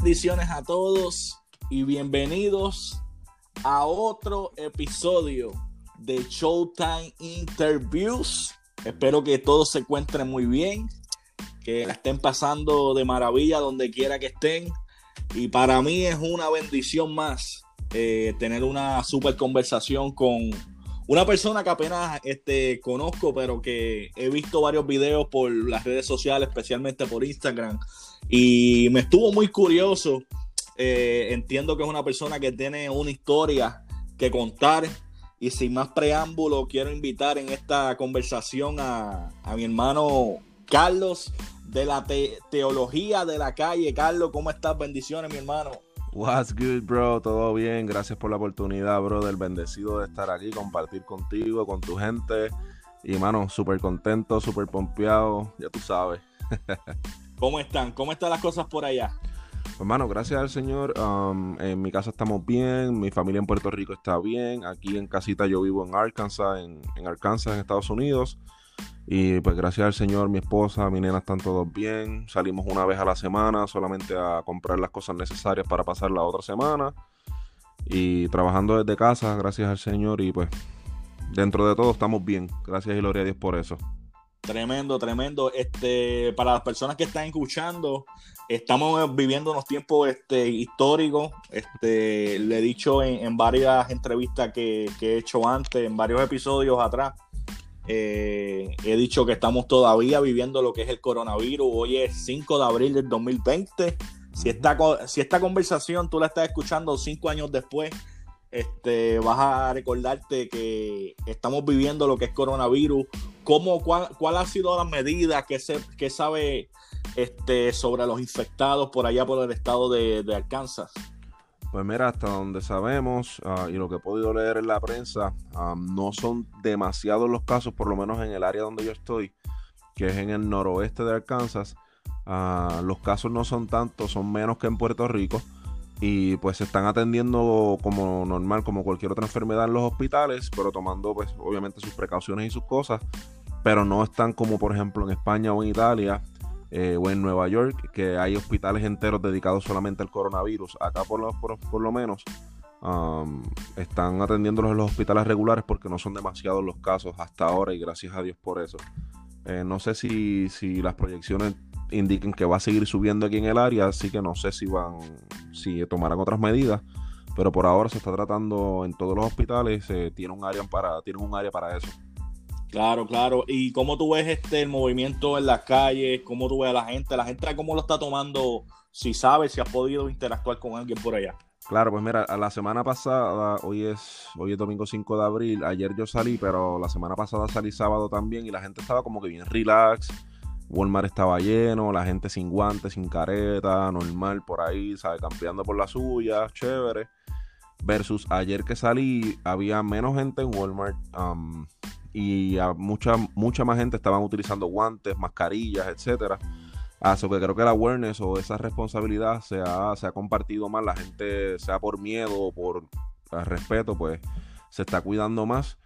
Bendiciones a todos y bienvenidos a otro episodio de Showtime Interviews. Espero que todos se encuentren muy bien, que la estén pasando de maravilla donde quiera que estén. Y para mí es una bendición más eh, tener una super conversación con una persona que apenas este, conozco, pero que he visto varios videos por las redes sociales, especialmente por Instagram. Y me estuvo muy curioso. Eh, entiendo que es una persona que tiene una historia que contar. Y sin más preámbulo, quiero invitar en esta conversación a, mi hermano Carlos de la teología de la calle. Carlos, ¿cómo estás? Bendiciones, mi hermano. What's good, bro? Todo bien. Gracias por la oportunidad, bro, del bendecido de estar aquí, compartir contigo, con tu gente. Y, mano, súper contento, súper pompeado, ya tú sabes. ¿Cómo están? ¿Cómo están las cosas por allá? Pues, mano, gracias al Señor. Um, en mi casa estamos bien, mi familia en Puerto Rico está bien. Aquí en casita yo vivo en Arkansas, en, en Arkansas, en Estados Unidos. Y pues gracias al Señor, mi esposa, mi nena están todos bien. Salimos una vez a la semana solamente a comprar las cosas necesarias para pasar la otra semana. Y trabajando desde casa, gracias al Señor. Y pues dentro de todo estamos bien. Gracias y gloria a Dios por eso. Tremendo, tremendo. Este, para las personas que están escuchando, estamos viviendo unos tiempos este, históricos. Este, le he dicho en, varias entrevistas que, que, he hecho antes, en varios episodios atrás, eh, he dicho que estamos todavía viviendo lo que es el coronavirus. Hoy es 5 de abril del 2020. Si esta, si esta conversación tú la estás escuchando cinco años después, este, vas a recordarte que estamos viviendo lo que es coronavirus. ¿Cómo, cuál, ha sido la medida que, se, que sabe este, sobre los infectados por allá por el estado de, Arkansas? Pues mira, hasta donde sabemos ah, y lo que he podido leer en la prensa, no son demasiados los casos, por lo menos en el área donde yo estoy, que es en el noroeste de Arkansas. Ah, los casos no son tantos, son menos que en Puerto Rico. Y pues se están atendiendo como normal, como cualquier otra enfermedad en los hospitales, pero tomando pues obviamente sus precauciones y sus cosas. Pero no están como por ejemplo en España o en Italia, eh, o en Nueva York, que hay hospitales enteros dedicados solamente al coronavirus. Acá por lo, por, lo menos um, están atendiéndolos en los hospitales regulares porque no son demasiados los casos hasta ahora y gracias a Dios por eso. Eh, no sé si, si las proyecciones indiquen que va a seguir subiendo aquí en el área, así que no sé si van, si tomarán otras medidas, pero por ahora se está tratando en todos los hospitales, eh, tiene un área para, tiene un área para eso. Claro, claro. ¿Y cómo tú ves este el movimiento en las calles? ¿Cómo tú ves a la gente? ¿La gente cómo lo está tomando? Si sabes, si has podido interactuar con alguien por allá. Claro, pues mira, la semana pasada, hoy es, hoy es domingo 5 de abril, ayer yo salí, pero la semana pasada salí sábado también y la gente estaba como que bien relax. Walmart estaba lleno, la gente sin guantes, sin careta, normal por ahí, ¿sabes? Campeando por la suya, chévere. Versus ayer que salí, había menos gente en Walmart. Um, y mucha, mucha más gente estaban utilizando guantes, mascarillas, etcétera. Así que creo que la awareness o esa responsabilidad se ha, se ha compartido más, la gente, sea por miedo o por respeto, pues se está cuidando más.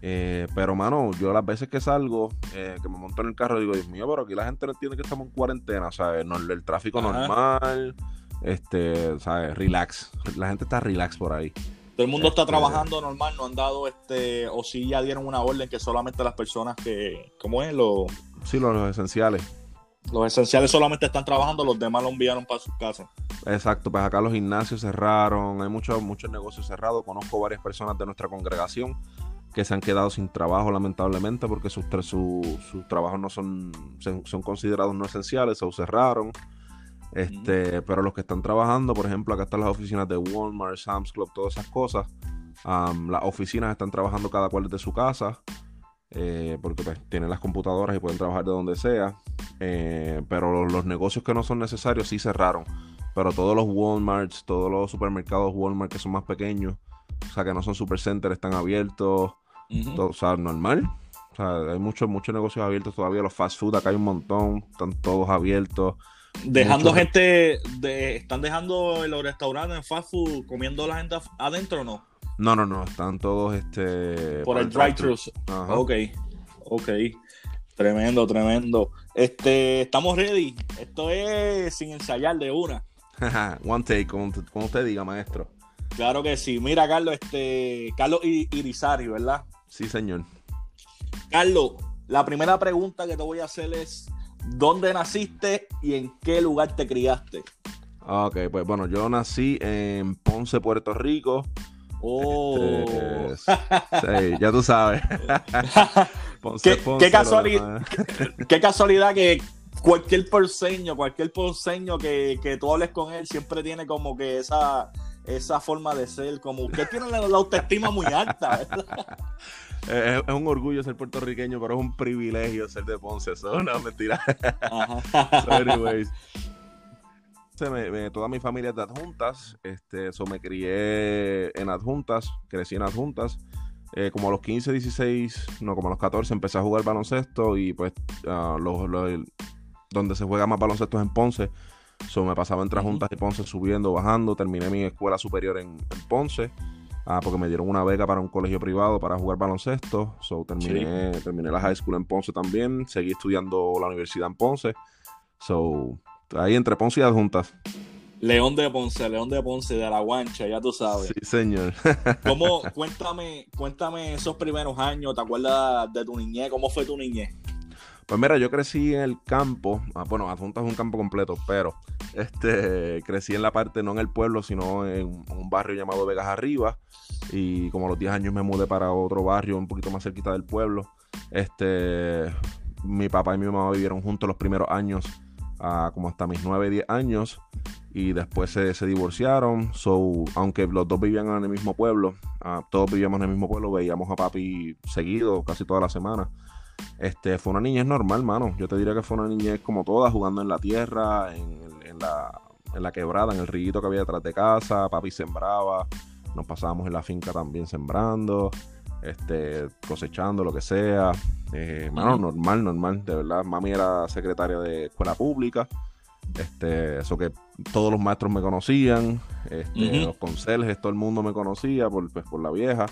Eh, pero, mano, yo las veces que salgo, eh, que me monto en el carro, digo, Dios mío, pero aquí la gente no entiende que estamos en cuarentena, ¿sabes? No, el tráfico normal, este, ¿sabes? Relax. La gente está relax por ahí. Todo el mundo está este, trabajando normal, no han dado este, o si ya dieron una orden que solamente las personas que, ¿cómo es? Los, sí, los, esenciales. Los esenciales solamente están trabajando, los demás lo enviaron para sus casas. Exacto, pues acá los gimnasios cerraron, hay muchos, muchos negocios cerrados. Conozco varias personas de nuestra congregación que se han quedado sin trabajo lamentablemente porque sus, sus trabajos no son, son considerados no esenciales o cerraron. Este, Pero los que están trabajando, por ejemplo, acá están las oficinas de Walmart, Sam's Club, todas esas cosas. las oficinas están trabajando cada cual desde su casa. Eh, porque pues, tienen las computadoras y pueden trabajar de donde sea. Eh, pero los, negocios que no son necesarios sí cerraron. Pero todos los Walmarts, todos los supermercados Walmart que son más pequeños, o sea, que no son supercenters, están abiertos. Todo, o sea, normal. O sea, hay muchos, muchos negocios abiertos todavía. Los fast food, acá hay un montón, están todos abiertos. Dejando gente, de, ¿están dejando los restaurantes en fast food comiendo la gente adentro o no? No, no, no, están todos este por, el drive-thru. Ok, ok. Tremendo, tremendo. Este, estamos ready. Esto es sin ensayar de una. One take, como, usted diga, maestro. Claro que sí. Mira, Carlos, este, Carlos Irizarry, ¿verdad? Sí, señor. Carlos, la primera pregunta que te voy a hacer es, ¿dónde naciste y en qué lugar te criaste? Ok, pues bueno, yo nací en Ponce, Puerto Rico. Oh. Este, sí, ya tú sabes. Ponce, ¿Qué, casualidad, qué, casualidad que cualquier porceño, cualquier porceño que, que tú hables con él siempre tiene como que esa, esa forma de ser, como usted tiene la, autoestima muy alta. Es, un orgullo ser puertorriqueño, pero es un privilegio ser de Ponce. Eso no mentira. anyways, toda mi familia es de adjuntas. Este, eso me crié en adjuntas, crecí en adjuntas. Eh, como a los 15, 16, no, como a los 14 empecé a jugar baloncesto y pues uh, los, donde se juega más baloncesto es en Ponce. So, me pasaba entre juntas y Ponce subiendo, bajando. Terminé mi escuela superior en, Ponce. Ah, porque me dieron una beca para un colegio privado para jugar baloncesto. So, terminé, terminé la high school en Ponce también. Seguí estudiando la universidad en Ponce. So, ahí entre Ponce y adjuntas. León de Ponce, León de Ponce, de la guancha, ya tú sabes. Sí, señor. ¿Cómo, cuéntame, cuéntame esos primeros años, ¿te acuerdas de tu niñez? ¿Cómo fue tu niñez? Pues mira, yo crecí en el campo, ah, bueno, Adjuntas es un campo completo, pero este, crecí en la parte, no en el pueblo, sino en un barrio llamado Vegas Arriba. Y como a los 10 años me mudé para otro barrio un poquito más cerquita del pueblo. Este, mi papá y mi mamá vivieron juntos los primeros años, ah, como hasta mis 9, 10 años. Y después se, divorciaron. So, aunque los dos vivían en el mismo pueblo, ah, todos vivíamos en el mismo pueblo, veíamos a papi seguido, casi toda la semana. Este, fue una niñez normal, mano. Yo te diría que fue una niñez como toda, jugando en la tierra, en, la, quebrada, en el riguito que había detrás de casa. Papi sembraba. Nos pasábamos en la finca también sembrando, este, cosechando, lo que sea. Eh, mano, normal, normal. De verdad, mami era secretaria de escuela pública. Este, eso que todos los maestros me conocían, este, los conserjes, todo el mundo me conocía por, pues, por la vieja.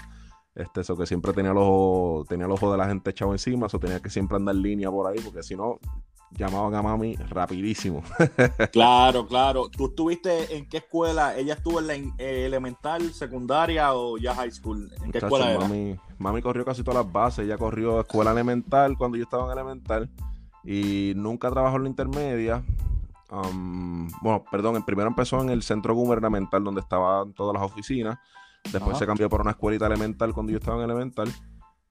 Este, eso que siempre tenía el ojo, tenía el ojo de la gente echado encima, eso tenía que siempre andar en línea por ahí, porque si no, llamaban a mami rapidísimo. claro, claro. ¿Tú estuviste en qué escuela? ¿Ella estuvo en la eh, elemental, secundaria o ya high school? ¿En qué escuela era? Mami, mami corrió casi todas las bases. Ella corrió escuela elemental cuando yo estaba en elemental y nunca trabajó en la intermedia. Um, bueno, perdón, primero empezó en el centro gubernamental donde estaban todas las oficinas Después se cambió por una escuelita elemental cuando yo estaba en elemental.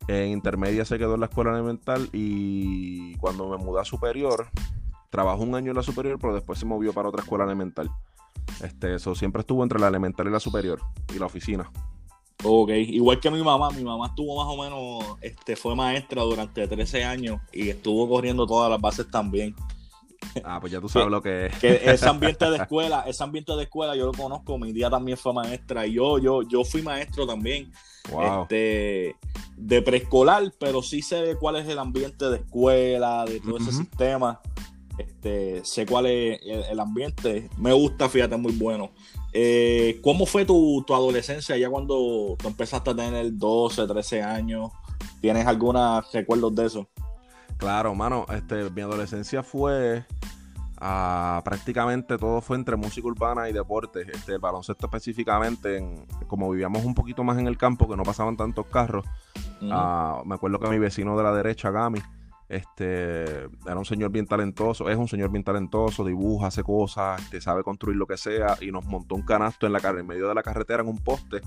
En intermedia se quedó en la escuela elemental y cuando me mudé a superior, trabajó un año en la superior, pero después se movió para otra escuela elemental. Este, eso siempre estuvo entre la elemental y la superior y la oficina. Ok, igual que mi mamá, mi mamá estuvo más o menos, este, fue maestra durante 13 años y estuvo corriendo todas las bases también. Ah, pues ya tú sabes lo que es. Que ese ambiente de escuela, ese ambiente de escuela yo lo conozco, mi día también fue maestra y yo, yo, yo fui maestro también. Este, de preescolar, pero sí sé cuál es el ambiente de escuela, de todo ese sistema. Este, sé cuál es el, ambiente. Me gusta, fíjate, muy bueno. Eh, ¿Cómo fue tu, tu, adolescencia ya cuando tú empezaste a tener 12, 13 años? ¿Tienes algunos recuerdos de eso? Claro, mano, este, mi adolescencia fue ah, prácticamente todo fue entre música urbana y deporte. Este, el baloncesto específicamente, como vivíamos un poquito más en el campo, que no pasaban tantos carros. Ah, me acuerdo que mi vecino de la derecha, Gami, este, era un señor bien talentoso, es un señor bien talentoso, dibuja, hace cosas, este, sabe construir lo que sea, y nos montó un canasto en la en medio de la carretera en un poste,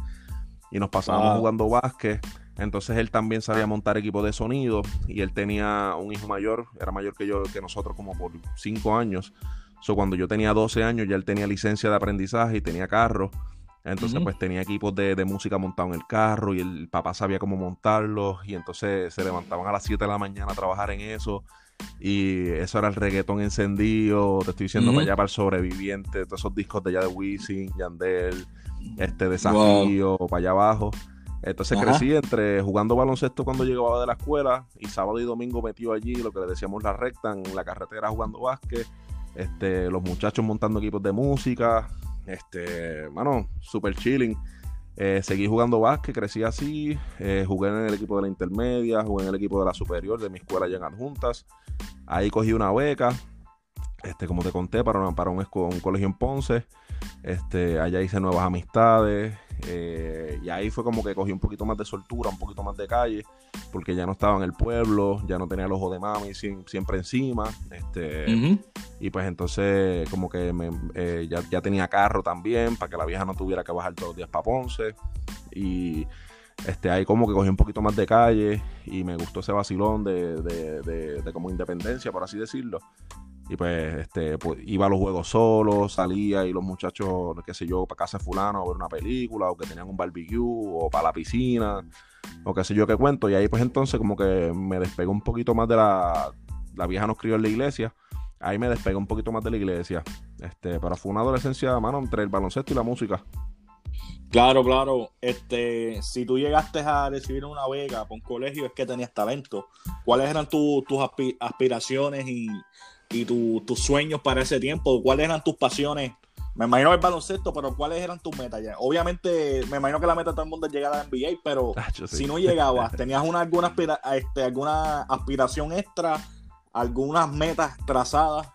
y nos pasábamos jugando básquet entonces él también sabía montar equipo de sonido y él tenía un hijo mayor, era mayor que yo, que nosotros como por 5 años. So, cuando yo tenía 12 años ya él tenía licencia de aprendizaje y tenía carro. Entonces pues tenía equipos de, música montado en el carro y el papá sabía cómo montarlos y entonces se levantaban a las 7 de la mañana a trabajar en eso. Y eso era el reggaetón encendido, te estoy diciendo para allá para el sobreviviente, todos esos discos de allá de Wisin, Yandel, este desafío, para allá abajo. Entonces crecí entre jugando baloncesto cuando llegaba de la escuela y sábado y domingo metido allí, lo que le decíamos la recta, en la carretera jugando básquet, este, los muchachos montando equipos de música, este, mano, super chilling. Eh, seguí jugando básquet, crecí así, eh, jugué en el equipo de la intermedia, jugué en el equipo de la superior de mi escuela allá en Adjuntas. Ahí cogí una beca, este, como te conté, para, para un, un colegio en Ponce. Este, allá hice nuevas amistades. Eh, y ahí fue como que cogí un poquito más de soltura, un poquito más de calle, porque ya no estaba en el pueblo, ya no tenía el ojo de mami siempre encima. Este, Y pues entonces como que me, eh, ya, ya, tenía carro también, para que la vieja no tuviera que bajar todos los días para Ponce. Y este, ahí como que cogí un poquito más de calle y me gustó ese vacilón de, de como independencia, por así decirlo. Y pues, este, pues, iba a los juegos solo, salía y los muchachos, qué sé yo, para casa de fulano a ver una película, o que tenían un barbecue, o para la piscina, o qué sé yo qué cuento. Y ahí pues entonces como que me despegué un poquito más de la... La vieja nos crió en la iglesia. Ahí me despegué un poquito más de la iglesia. Este, pero fue una adolescencia, mano, entre el baloncesto y la música. Claro, claro. Este, si tú llegaste a recibir una beca para un colegio es que tenías talento. ¿Cuáles eran tus aspiraciones y, y tus sueños para ese tiempo? ¿Cuáles eran tus pasiones? Me imagino el baloncesto, pero ¿cuáles eran tus metas ya? Obviamente, me imagino que la meta de todo el mundo es llegar a la NBA, pero si no llegabas, ¿tenías una, alguna, este, alguna aspiración extra? ¿Algunas metas trazadas?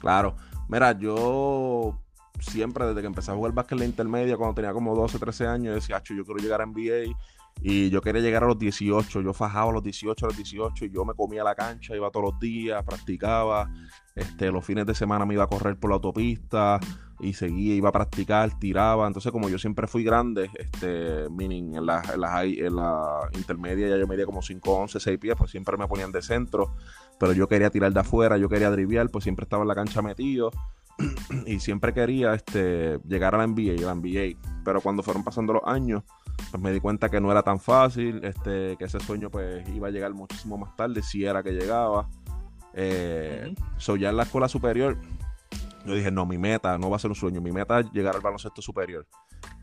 Claro. Mira, yo siempre, desde que empecé a jugar básquet en la intermedia, cuando tenía como 12, 13 años, decía, yo quiero llegar a NBA y yo quería llegar a los 18, yo fajaba a los 18, a los 18, y yo me comía la cancha, iba todos los días, practicaba. Este, los fines de semana me iba a correr por la autopista y seguía, iba a practicar, tiraba. Entonces, como yo siempre fui grande, este, meaning en la, en la, en la intermedia ya yo medía como 5, 11, 6 pies, pues siempre me ponían de centro. Pero yo quería tirar de afuera, yo quería driviar, pues siempre estaba en la cancha metido. y siempre quería este, llegar a la NBA, la NBA. Pero cuando fueron pasando los años, pues me di cuenta que no era tan fácil, este, que ese sueño pues iba a llegar muchísimo más tarde, si era que llegaba. Eh, ya en la escuela superior, yo dije, no, mi meta no va a ser un sueño, mi meta es llegar al baloncesto superior.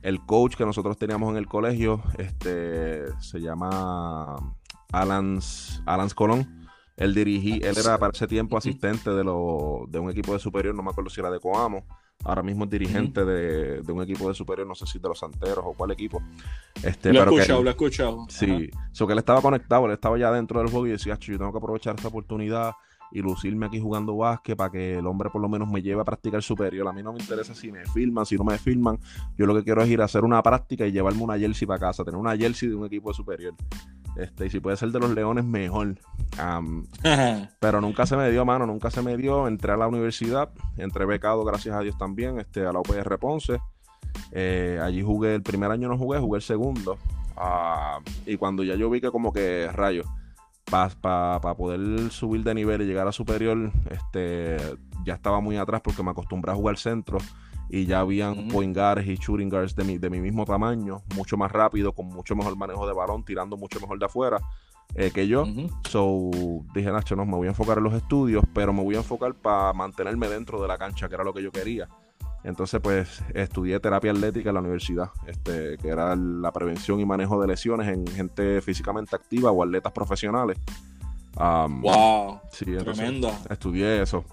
El coach que nosotros teníamos en el colegio, este, se llama Alans, Alans Colón. Él dirigí, él era para ese tiempo asistente de, lo, de un equipo de superior, no me acuerdo si era de Coamo. Ahora mismo es dirigente de, un equipo de superior, no sé si de los Santeros o cuál equipo. Este, lo he escuchado, lo he escuchado. Sí, so que él estaba conectado, él estaba ya dentro del juego y decía, yo tengo que aprovechar esta oportunidad y lucirme aquí jugando básquet para que el hombre por lo menos me lleve a practicar superior. A mí no me interesa si me filman, si no me filman. Yo lo que quiero es ir a hacer una práctica y llevarme una jersey para casa, tener una jersey de un equipo de superior. Este, y si puede ser de los Leones, mejor. pero nunca se me dio, mano, nunca se me dio. Entré a la universidad, entré becado, gracias a Dios también, este, a la UPR Ponce. Eh, allí jugué, el primer año no jugué, jugué el segundo. Ah, y cuando ya yo vi que como que rayos, para poder subir de nivel y llegar a superior, este, ya estaba muy atrás porque me acostumbré a jugar centro y ya habían point guards y shooting guards de mi, de mi mismo tamaño, mucho más rápido, con mucho mejor manejo de balón, tirando mucho mejor de afuera eh, que yo. So dije, Nacho, no, me voy a enfocar en los estudios, pero me voy a enfocar para mantenerme dentro de la cancha, que era lo que yo quería. Entonces, pues, estudié terapia atlética en la universidad, este, que era la prevención y manejo de lesiones en gente físicamente activa o atletas profesionales. wow, sí, tremendo. Estudié eso.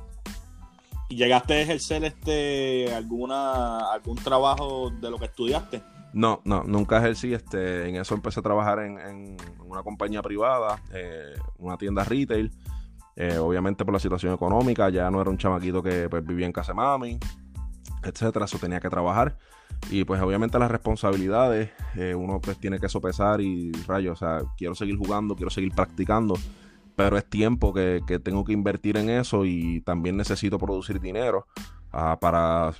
¿Y llegaste a ejercer este alguna algún trabajo de lo que estudiaste? No, no, nunca ejercí. Este, en eso empecé a trabajar en, una compañía privada, eh, una tienda retail. Eh, obviamente por la situación económica, ya no era un chamaquito que pues, vivía en casa de mami, etcétera. Eso tenía que trabajar. Y pues obviamente las responsabilidades, eh, uno pues tiene que sopesar y rayos, o sea, quiero seguir jugando, quiero seguir practicando pero es tiempo que, tengo que invertir en eso y también necesito producir dinero ah, para,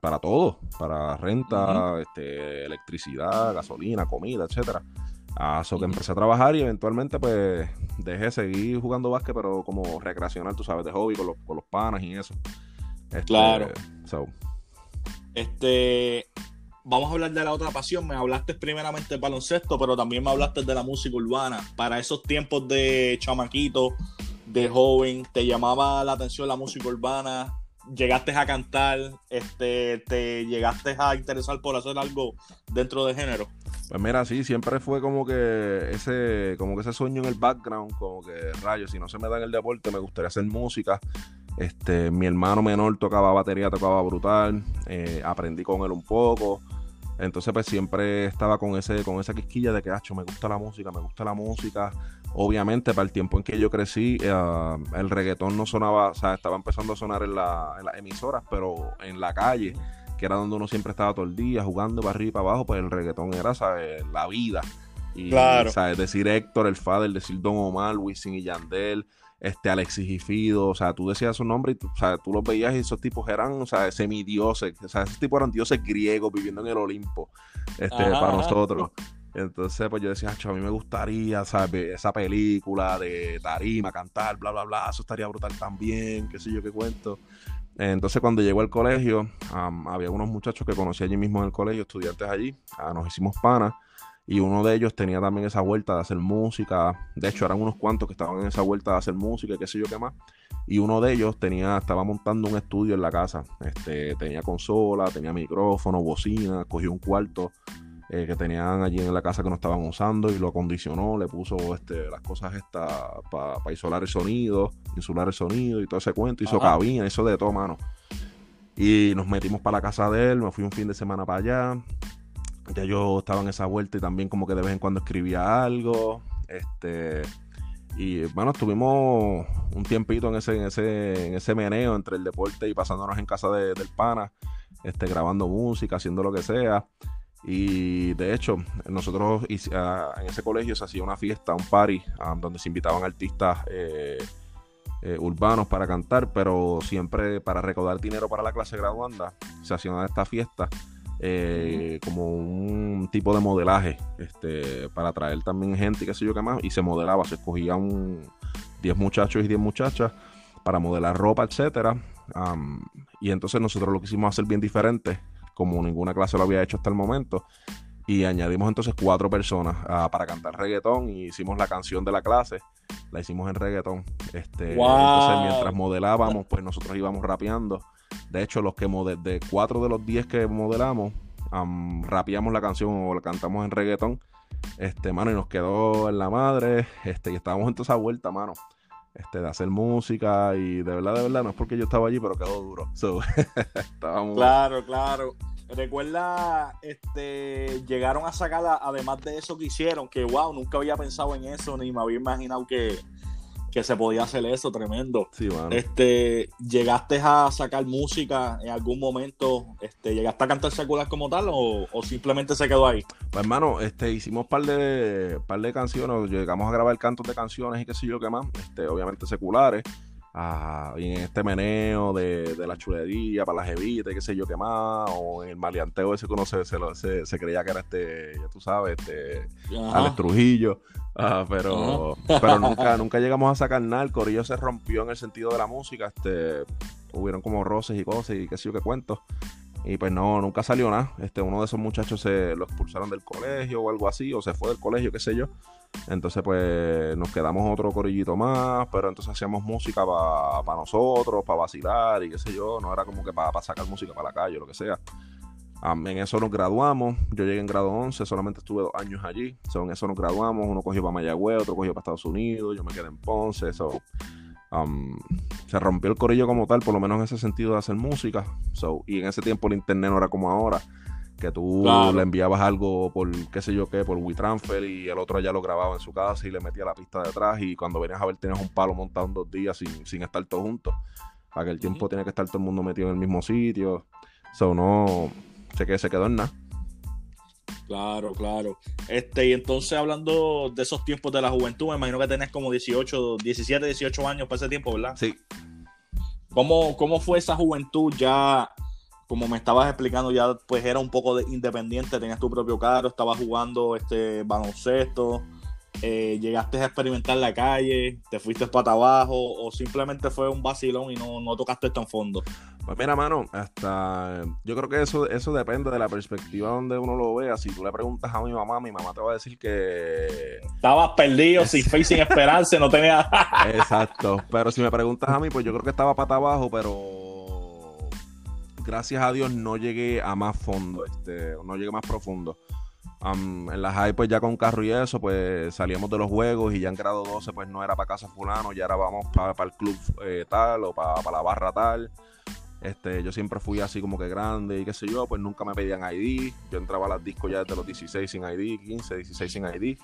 para todo, para renta, este, electricidad, gasolina, comida, etcétera. Ah, que empecé a trabajar y eventualmente pues dejé seguir jugando básquet, pero como recreacional, tú sabes, de hobby con los, con los panas y eso. Este, claro. Este, vamos a hablar de la otra pasión. Me hablaste primeramente del baloncesto, pero también me hablaste de la música urbana. Para esos tiempos de chamaquito, de joven, ¿te llamaba la atención la música urbana? ¿Llegaste a cantar? Este, ¿Te llegaste a interesar por hacer algo dentro de género? Pues mira, sí, siempre fue como que ese, como que ese sueño en el background, como que rayos, si no se me da en el deporte, me gustaría hacer música. Este, mi hermano menor tocaba batería, tocaba brutal. Eh, aprendí con él un poco. Entonces, pues siempre estaba con ese, con esa quisquilla de que, hacho, me gusta la música, me gusta la música. Obviamente, para el tiempo en que yo crecí, eh, el reggaetón no sonaba, o sea, estaba empezando a sonar en, la, en las emisoras, pero en la calle, que era donde uno siempre estaba todo el día jugando para arriba y para abajo, pues el reggaetón era, ¿sabes? La vida. Y, Claro. ¿sabes? Decir Héctor, el Fader, decir Don Omar, Wisin y Yandel, este Alexis y Fido, o sea, tú decías su nombre y tú, o sea, tú los veías y esos tipos eran, o sea, semidioses, o sea, esos tipos eran dioses griegos viviendo en el Olimpo, este, Ajá, para ajá. nosotros. Entonces, pues yo decía, "Acho, a mí me gustaría, ¿sabes? Esa película de tarima, cantar, bla, bla, bla, eso estaría brutal también, qué sé yo qué cuento. Entonces, cuando llegó al colegio, am, había unos muchachos que conocí allí mismo en el colegio, estudiantes allí, ah, nos hicimos panas, y uno de ellos tenía también esa vuelta de hacer música. De hecho, eran unos cuantos que estaban en esa vuelta de hacer música y qué sé yo qué más. Y uno de ellos tenía, estaba montando un estudio en la casa. Este, tenía consola, tenía micrófono, bocina, cogió un cuarto eh, que tenían allí en la casa que no estaban usando y lo acondicionó, le puso este, las cosas estas para isolar el sonido, insular el sonido y todo ese cuento, hizo Ajá. cabina, hizo de todo, mano. Y nos metimos para la casa de él, me fui un fin de semana para allá. Ya yo estaba en esa vuelta y también como que de vez en cuando escribía algo. Este. Y bueno, estuvimos un tiempito en ese, en ese, en ese meneo entre el deporte y pasándonos en casa de- del pana, este, grabando música, haciendo lo que sea. Y de hecho, nosotros ah, en ese colegio se hacía una fiesta, un party, ah, donde se invitaban artistas eh, eh, urbanos para cantar, pero siempre para recaudar dinero para la clase graduanda, se hacían estas fiestas eh, como un tipo de modelaje, este, para atraer también gente y qué sé yo qué más, y se modelaba, se escogían 10 muchachos y 10 muchachas para modelar ropa, etcétera. Y entonces nosotros lo quisimos hacer bien diferente, como ninguna clase lo había hecho hasta el momento. Y añadimos entonces cuatro personas ah, para cantar reggaetón y hicimos la canción de la clase, la hicimos en reggaetón. Este, Wow. Entonces mientras modelábamos, pues nosotros íbamos rapeando. De hecho, los que de cuatro de los diez que modelamos, am, rapeamos la canción o la cantamos en reggaetón. Este, mano, y nos quedó en la madre. Este, y estábamos en toda esa vuelta, mano. Este, de hacer música y de verdad, de verdad, no es porque yo estaba allí, pero quedó duro. So, estábamos. Claro, claro. Recuerda, este, llegaron a sacar, además de eso que hicieron, que wow, nunca había pensado en eso, ni me había imaginado que, que se podía hacer eso, tremendo. Sí, mano. Este, ¿llegaste a sacar música en algún momento? Este, ¿Llegaste a cantar secular como tal o, o simplemente se quedó ahí? Pues hermano, este, hicimos par de, par de canciones, llegamos a grabar cantos de canciones y qué sé yo qué más, este, obviamente seculares, y en este meneo de, de la chulería para las jevitas y qué sé yo qué más, o en el maleanteo ese que uno se, se, lo- se- se creía que era este, ya tú sabes, este, Ajá. Alex Trujillo, ah, pero, pero nunca, nunca llegamos a sacar nada, el corillo se rompió en el sentido de la música, este, hubieron como roces y cosas y qué sé yo qué cuento. Y pues no, nunca salió nada. Este, uno de esos muchachos se lo expulsaron del colegio o algo así, o se fue del colegio, qué sé yo. Entonces, pues nos quedamos otro corillito más, pero entonces hacíamos música para nosotros, para vacilar y qué sé yo. No era como que para sacar música para la calle o lo que sea. En eso nos graduamos. Yo llegué en grado 11, solamente estuve dos años allí. So, en eso nos graduamos. Uno cogió para Mayagüez, otro cogió para Estados Unidos. Yo me quedé en Ponce. So, am, se rompió el corillo como tal, por lo menos en ese sentido de hacer música. So, y en ese tiempo el internet no era como ahora, que tú Claro. le enviabas algo por qué sé yo qué, por WeTransfer y el otro ya lo grababa en su casa y le metía la pista detrás y cuando venías a ver tenías un palo montado en dos días sin, sin estar todos juntos. Aquel tiempo tiene que estar todo el mundo metido en el mismo sitio. So, no, sé que se quedó en nada. Claro, claro. Este, y entonces hablando de esos tiempos de la juventud, me imagino que tenés como 18, 17, 18 años para ese tiempo, ¿verdad? Sí, ¿Cómo, ¿Cómo fue esa juventud ya? Como me estabas explicando, ya pues era un poco de independiente, tenías tu propio carro, estabas jugando este baloncesto, eh, llegaste a experimentar la calle, te fuiste para abajo o simplemente fue un vacilón y no, no tocaste tan fondo. Pues mira, mano, hasta yo creo que eso, eso depende de la perspectiva donde uno lo vea. Si tú le preguntas a mi mamá, mi mamá te va a decir que Estabas perdido, sin fe y sin esperanza, no tenías... Exacto. Pero si me preguntas a mí, pues yo creo que estaba pata abajo, pero gracias a Dios no llegué a más fondo, este, no llegué más profundo. En la high, pues ya con carro y eso, pues salíamos de los juegos y ya en grado 12, pues no era para casa fulano, ya era vamos para el club eh, tal o para la barra tal. Este, yo siempre fui así como que grande y qué sé yo, pues nunca me pedían ID. Yo entraba a las discos ya desde los 16 sin ID, 15, 16 sin ID.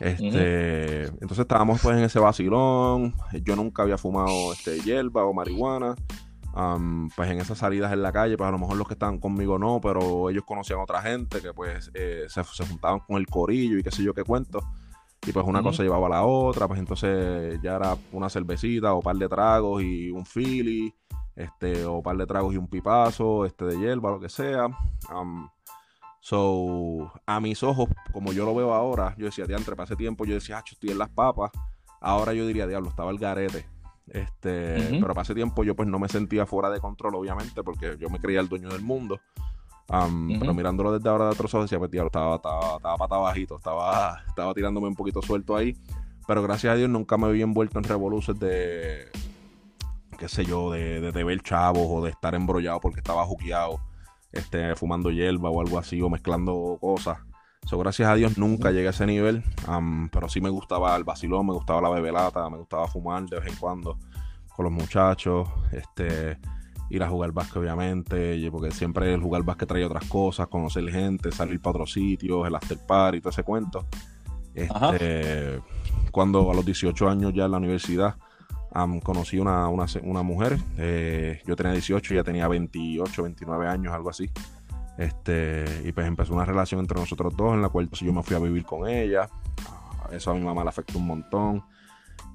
Este, entonces estábamos pues en ese vacilón. Yo nunca había fumado este hierba o marihuana. Pues en esas salidas en la calle, pues a lo mejor los que estaban conmigo no, pero ellos conocían a otra gente que pues eh, se, juntaban con el corillo y qué sé yo qué cuento. Y pues una cosa llevaba a la otra, pues entonces ya era una cervecita o par de tragos y un philly, este, o par de tragos y un pipazo, este, de hierba, lo que sea. So, a mis ojos, como yo lo veo ahora, yo decía, diantre, para ese tiempo yo decía, ah, estoy en las papas. Ahora yo diría, diablo, estaba el garete. Este, pero para ese tiempo yo pues no me sentía fuera de control, obviamente, porque yo me creía el dueño del mundo. Pero mirándolo desde ahora de otros ojos, decía, pues estaba, estaba, estaba pata bajito, estaba, estaba tirándome un poquito suelto ahí. Pero gracias a Dios nunca me había envuelto en revoluciones de, qué sé yo, de, de, de ver chavos o de estar embrollado porque estaba juqueado este, fumando hierba o algo así, o mezclando cosas. So, gracias a Dios nunca llegué a ese nivel, pero sí me gustaba el vacilón, me gustaba la bebelata, me gustaba fumar de vez en cuando con los muchachos, este, ir a jugar básquet obviamente, porque siempre el jugar básquet trae otras cosas, conocer gente, salir para otros sitios, el after party, todo ese cuento. Este, cuando a los 18 años ya en la universidad, conocí una, una, mujer, eh, yo tenía 18, ella tenía 28, 29 años, algo así. Este, y pues empezó una relación entre nosotros dos en la cual pues, yo me fui a vivir con ella. Ah, eso a mi mamá le afectó un montón.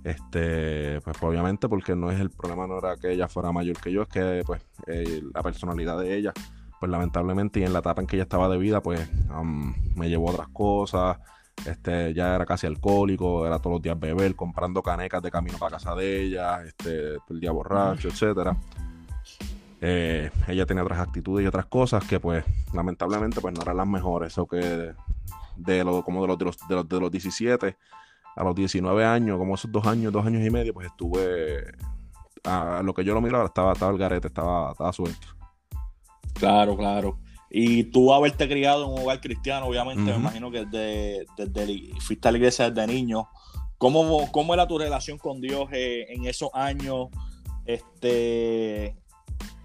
Este, pues obviamente porque no es el problema no era que ella fuera mayor que yo, es que pues eh, la personalidad de ella, pues lamentablemente y en la etapa en que ella estaba de vida, pues me llevó a otras cosas, este, ya era casi alcohólico, era todos los días beber, comprando canecas de camino para casa de ella, este, el día borracho, etcétera. Eh, ella tenía otras actitudes y otras cosas que pues lamentablemente pues no eran las mejores. Eso que de, lo, como de los, de los, de los, de los 17 a los 19 años, como esos dos años, dos años y medio, pues estuve a, lo que yo lo miraba, estaba, estaba el garete, estaba, estaba suelto. Claro, claro. Y tú haberte criado en un hogar cristiano, obviamente, me imagino que desde, desde, fuiste a la iglesia desde niño. ¿Cómo, cómo era tu relación con Dios eh, en esos años? Este,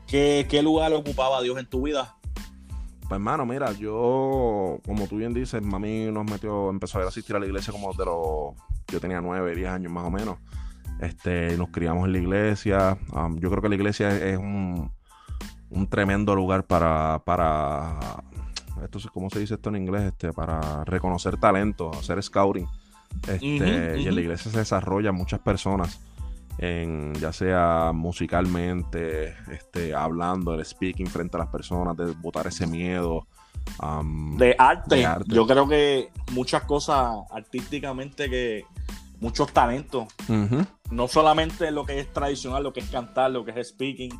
¿qué, ¿Qué lugar ocupaba Dios en tu vida? Pues hermano, mira, yo, como tú bien dices, mami nos metió, empezó a asistir a la iglesia como de los, yo tenía nueve, diez años más o menos. Este, nos criamos en la iglesia. yo creo que la iglesia es un, un tremendo lugar para, para esto ¿cómo se dice esto en inglés? Este, para reconocer talento, hacer scouting. Este, Y en la iglesia se desarrollan muchas personas, en, ya sea musicalmente, este, hablando, el speaking frente a las personas, de botar ese miedo. de, arte. Yo creo que muchas cosas artísticamente que muchos talentos, no solamente lo que es tradicional, lo que es cantar, lo que es speaking,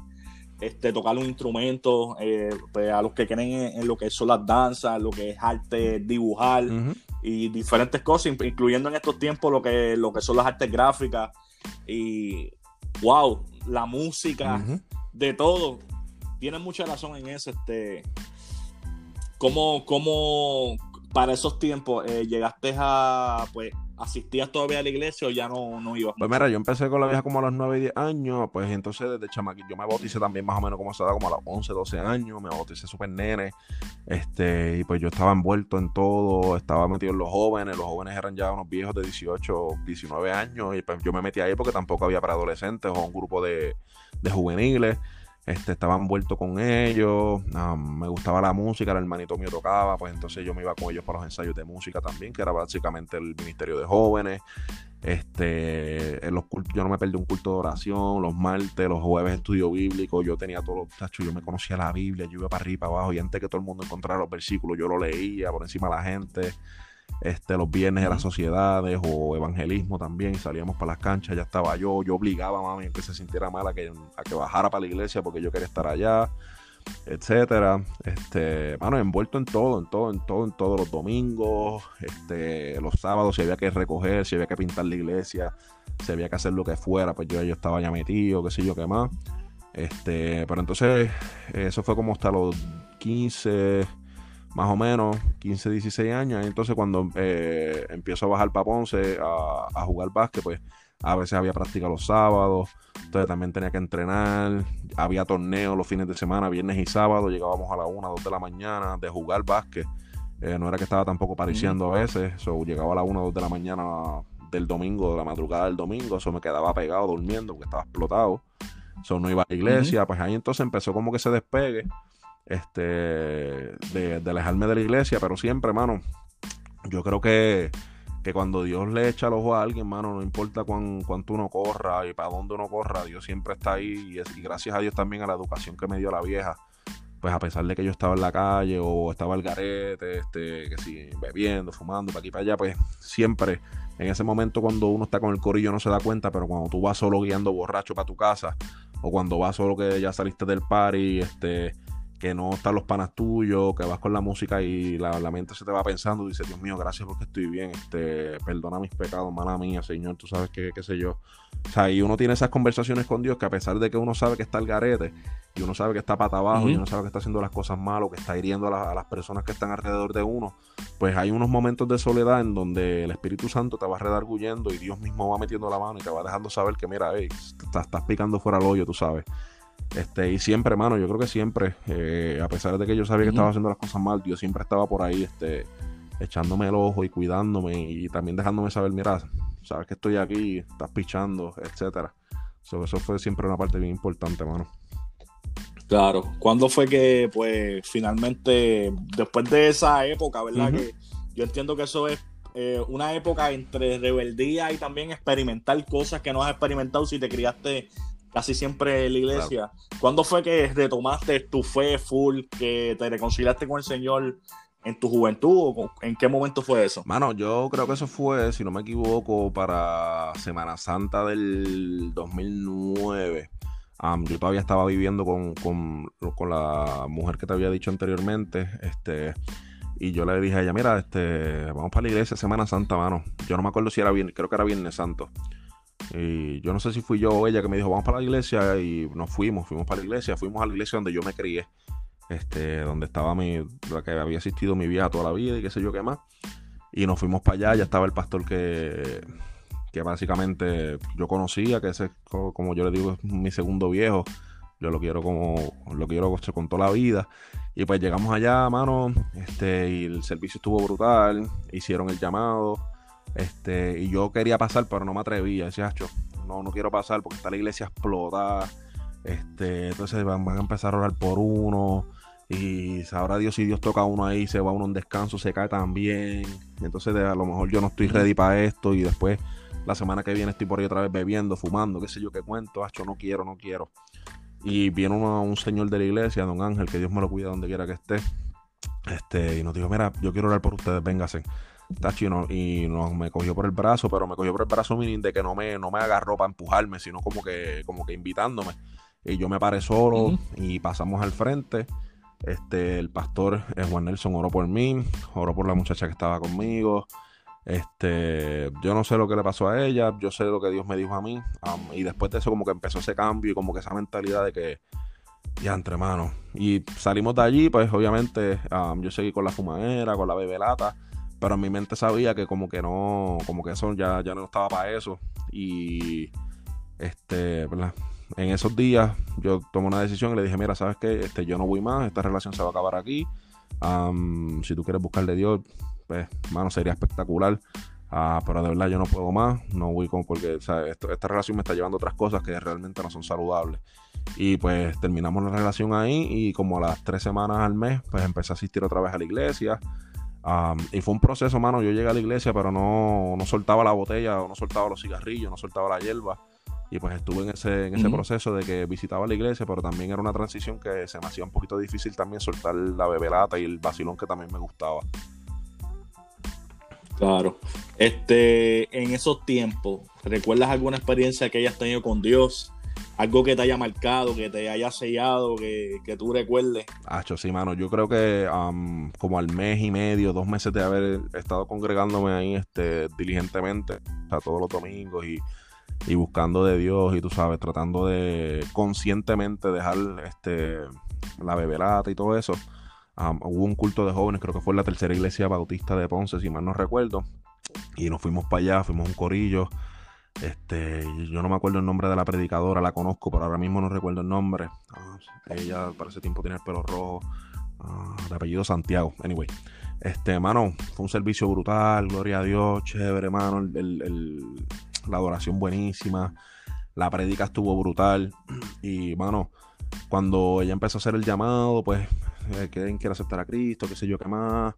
este, tocar un instrumento, eh, pues, a los que creen en, lo que son las danzas, lo que es arte, dibujar y diferentes cosas, incluyendo en estos tiempos lo que, lo que son las artes gráficas y wow, la música, de todo. Tienes mucha razón en eso. Este, ¿cómo, cómo para esos tiempos eh, llegaste a pues ¿Asistías todavía a la iglesia o ya no, no ibas? Pues mira, yo empecé con la vieja como a los 9 y 10 años, pues entonces desde chamaquito yo me bauticé también más o menos como se da, como a los 11, 12 años, me bauticé súper nene, este, y pues yo estaba envuelto en todo, estaba metido en los jóvenes, los jóvenes eran ya unos viejos de 18, 19 años, y pues yo me metí ahí porque tampoco había para adolescentes o un grupo de, de juveniles. Este, estaba envuelto con ellos, me gustaba la música, el hermanito mío tocaba, pues entonces yo me iba con ellos para los ensayos de música también, que era básicamente el ministerio de jóvenes. Este, los cultos, yo no me perdí un culto de oración, los martes, los jueves estudio bíblico, yo tenía todos los tachos, yo me conocía la Biblia, yo iba para arriba, para abajo, y antes que todo el mundo encontrara los versículos, yo lo leía por encima de la gente este, los viernes de las sociedades o evangelismo también, salíamos para las canchas, ya estaba yo, yo obligaba a mami que se sintiera mal a que, a que bajara para la iglesia porque yo quería estar allá, etcétera, este, bueno, envuelto en todo, en todo, en todo, en todos los domingos, este, los sábados si había que recoger, si había que pintar la iglesia, si había que hacer lo que fuera, pues yo, yo estaba ya metido, qué sé yo qué más, este, pero entonces eso fue como hasta los 15 más o menos 15, 16 años. Entonces cuando eh, empiezo a bajar para Ponce a, jugar básquet, pues a veces había práctica los sábados, entonces también tenía que entrenar, había torneos los fines de semana, viernes y sábado, llegábamos a la 1, 2 de la mañana de jugar básquet. Eh, no era que estaba tampoco pareciendo a veces. So, llegaba a las 1 o 2 de la mañana del domingo, de la madrugada del domingo. Eso me quedaba pegado durmiendo porque estaba explotado. So, no iba a la iglesia. Pues ahí entonces empezó como que se despegue este, de, de alejarme de la iglesia. Pero siempre, hermano, yo creo que que cuando Dios le echa el ojo a alguien, mano, no importa cuánto uno corra y para dónde uno corra, Dios siempre está ahí y, gracias a Dios también a la educación que me dio la vieja, pues a pesar de que yo estaba en la calle o estaba al garete, este, que sí, bebiendo, fumando, para aquí para allá, pues siempre en ese momento cuando uno está con el corillo no se da cuenta, pero cuando tú vas solo guiando borracho para tu casa o cuando vas solo que ya saliste del party, este que no están los panas tuyos, que vas con la música y la, mente se te va pensando, dice, Dios mío, gracias porque estoy bien, este, perdona mis pecados, mala mía, Señor, tú sabes que, qué sé yo. O sea, y uno tiene esas conversaciones con Dios que a pesar de que uno sabe que está el garete, y uno sabe que está pata abajo, y uno sabe que está haciendo las cosas malas, que está hiriendo a, a, las personas que están alrededor de uno, pues hay unos momentos de soledad en donde el Espíritu Santo te va redarguyendo y Dios mismo va metiendo la mano y te va dejando saber que, mira, hey, estás, estás picando fuera el hoyo, tú sabes. Este, y siempre, hermano, yo creo que siempre, eh, a pesar de que yo sabía que estaba haciendo las cosas mal, yo siempre estaba por ahí, este, echándome el ojo y cuidándome y también dejándome saber, mira, sabes que estoy aquí, estás pichando, etcétera. eso fue siempre una parte bien importante, hermano. Claro. ¿Cuándo fue que, pues, finalmente, después de esa época, verdad? Que yo entiendo que eso es eh, una época entre rebeldía y también experimentar cosas que no has experimentado si te criaste casi siempre en la iglesia. ¿Cuándo fue que retomaste tu fe full, que te reconciliaste con el Señor en tu juventud? ¿O ¿En qué momento fue eso? Mano, yo creo que eso fue, si no me equivoco, para Semana Santa del 2009. yo todavía estaba viviendo con, con, con, la mujer que te había dicho anteriormente. Este, y yo le dije a ella, mira, este, vamos para la iglesia Semana Santa, mano. Yo no me acuerdo si era bien, creo que era Viernes Santo. Y yo no sé si fui yo o ella que me dijo, vamos para la iglesia. Y nos fuimos, fuimos para la iglesia. Fuimos a la iglesia donde yo me crié. Este, donde estaba mi, la que había asistido mi vieja toda la vida y qué sé yo qué más. Y nos fuimos para allá. Ya estaba el pastor que, que básicamente yo conocía, que ese, como yo le digo, es mi segundo viejo. Yo lo quiero como, lo quiero con toda la vida. Y pues llegamos allá, mano, este, y el servicio estuvo brutal. Hicieron el llamado este, y yo quería pasar, pero no me atrevía. Decía, no, no quiero pasar porque está la iglesia explotada. Este, entonces van, a empezar a orar por uno. Y sabrá Dios si Dios toca a uno ahí, se va uno en descanso, se cae también. Entonces a lo mejor yo no estoy ready para esto. Y después la semana que viene estoy por ahí otra vez bebiendo, fumando, qué sé yo qué cuento. Hacho, no quiero, no quiero. Y viene un señor de la iglesia, don Ángel, que Dios me lo cuida donde quiera que esté. Este, y nos dijo, mira, yo quiero orar por ustedes, véngase y, no, me cogió por el brazo, pero me cogió por el brazo de que no me, no me agarró para empujarme, sino como que, como que invitándome. Y yo me paré solo y pasamos al frente. Este, el pastor eh, Juan Nelson oró por mí, oró por la muchacha que estaba conmigo. Este, yo no sé lo que le pasó a ella, yo sé lo que Dios me dijo a mí. y después de eso, como que empezó ese cambio y como que esa mentalidad de que, ya entre manos. Y salimos de allí, pues obviamente yo seguí con la fumadera, con la bebelata. Pero en mi mente sabía que como que no, como que eso ya, ya no estaba para eso. Y este, en esos días yo tomé una decisión y le dije, mira, ¿sabes qué? Este, yo no voy más, esta relación se va a acabar aquí. si tú quieres buscar de Dios, pues, mano, sería espectacular. Ah, pero de verdad yo no puedo más, no voy con porque esta relación me está llevando a otras cosas que realmente no son saludables. Y pues terminamos la relación ahí y como a las tres semanas al mes, pues empecé a asistir otra vez a la iglesia y fue un proceso, mano. Yo llegué a la iglesia, pero no, no soltaba la botella, no soltaba los cigarrillos, no soltaba la hierba. Y pues estuve en ese, en ese proceso de que visitaba la iglesia, pero también era una transición que se me hacía un poquito difícil también soltar la bebelata y el vacilón que también me gustaba. Claro. Este, en esos tiempos, ¿recuerdas alguna experiencia que hayas tenido con Dios? Algo que te haya marcado, que te haya sellado, que, tú recuerdes. Hacho, sí, mano. Yo creo que como al mes y medio, dos meses de haber estado congregándome ahí este, diligentemente, o sea, todos los domingos y, buscando de Dios y tú sabes, tratando de conscientemente dejar este, la beberata y todo eso. hubo un culto de jóvenes, creo que fue la tercera iglesia bautista de Ponce, si mal no recuerdo. Y nos fuimos para allá, fuimos un corillo. Este, yo no me acuerdo el nombre de la predicadora, la conozco, pero ahora mismo no recuerdo el nombre. Ah, ella para tiempo tiene el pelo rojo, ah, de apellido Santiago. Anyway, Este, mano, fue un servicio brutal, gloria a Dios, chévere, mano, la adoración buenísima, la prédica estuvo brutal y, mano, cuando ella empezó a hacer el llamado, pues, eh, ¿quién quiere aceptar a Cristo? ¿Qué sé yo qué más?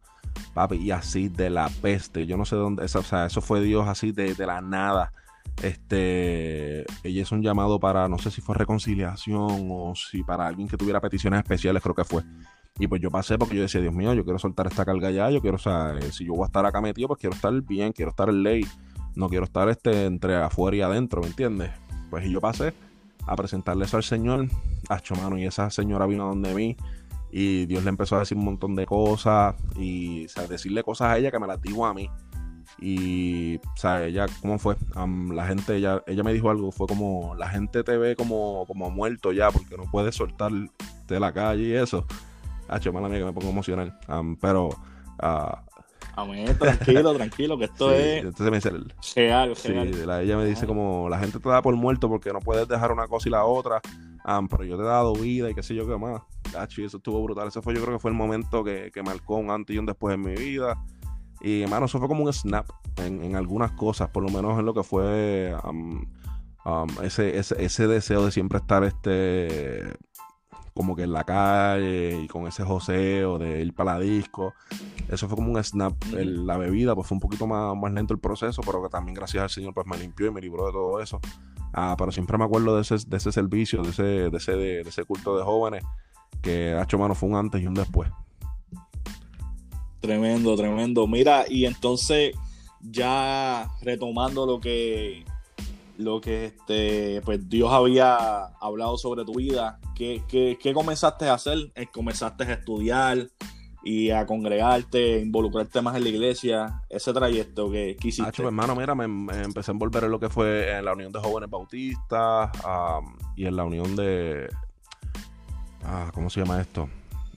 Papi, y así de la peste, yo no sé dónde, o sea, eso fue Dios así de, de la nada. Este, ella es un llamado para, no sé si fue reconciliación o si para alguien que tuviera peticiones especiales, creo que fue. Y pues yo pasé porque yo decía, Dios mío, yo quiero soltar esta carga ya, yo quiero, o sea, eh, si yo voy a estar acá metido, pues quiero estar bien, quiero estar en ley, no quiero estar este, entre afuera y adentro, ¿me entiendes? Pues y yo pasé a presentarle eso al Señor, hacho mano, y esa señora vino donde mí y Dios le empezó a decir un montón de cosas y, o decirle cosas a ella que me las dijo a mí. Y, o sea, ella, ¿cómo fue? la gente, ella, ella me dijo algo, fue como, la gente te ve como, como muerto ya, porque no puedes soltar de la calle y eso. Hacho, mala mía que me pongo emocional. pero. Uh, tranquilo, tranquilo, que esto es. Entonces me dice. Real, sí, ella me dice como: la gente te da por muerto porque no puedes dejar una cosa y la otra. pero yo te he dado vida y qué sé yo qué más. Hacho, y eso estuvo brutal. Ese fue, yo creo que fue el momento que, que marcó un antes y un después en mi vida. Y, hermano, eso fue como un snap en, en, algunas cosas, por lo menos en lo que fue ese, ese, ese, deseo de siempre estar este como que en la calle y con ese joseo de ir para la disco. Eso fue como un snap. la bebida, pues fue un poquito más, más lento el proceso, pero que también gracias al Señor pues me limpió y me libró de todo eso. Ah, pero siempre me acuerdo de ese, de ese servicio, de ese, de ese, de, ese culto de jóvenes, que ha hecho mano fue un antes y un después. Tremendo, tremendo. Mira, y entonces ya retomando lo que lo que este, pues Dios había hablado sobre tu vida. ¿Qué, qué, comenzaste a hacer? Eh, ¿Comenzaste a estudiar y a congregarte, involucrarte más en la iglesia? Ese trayecto que, hiciste. Pues, hermano, mira, me, empecé a envolver en lo que fue en la Unión de Jóvenes Bautistas y en la Unión de... Ah, ¿Cómo se llama esto?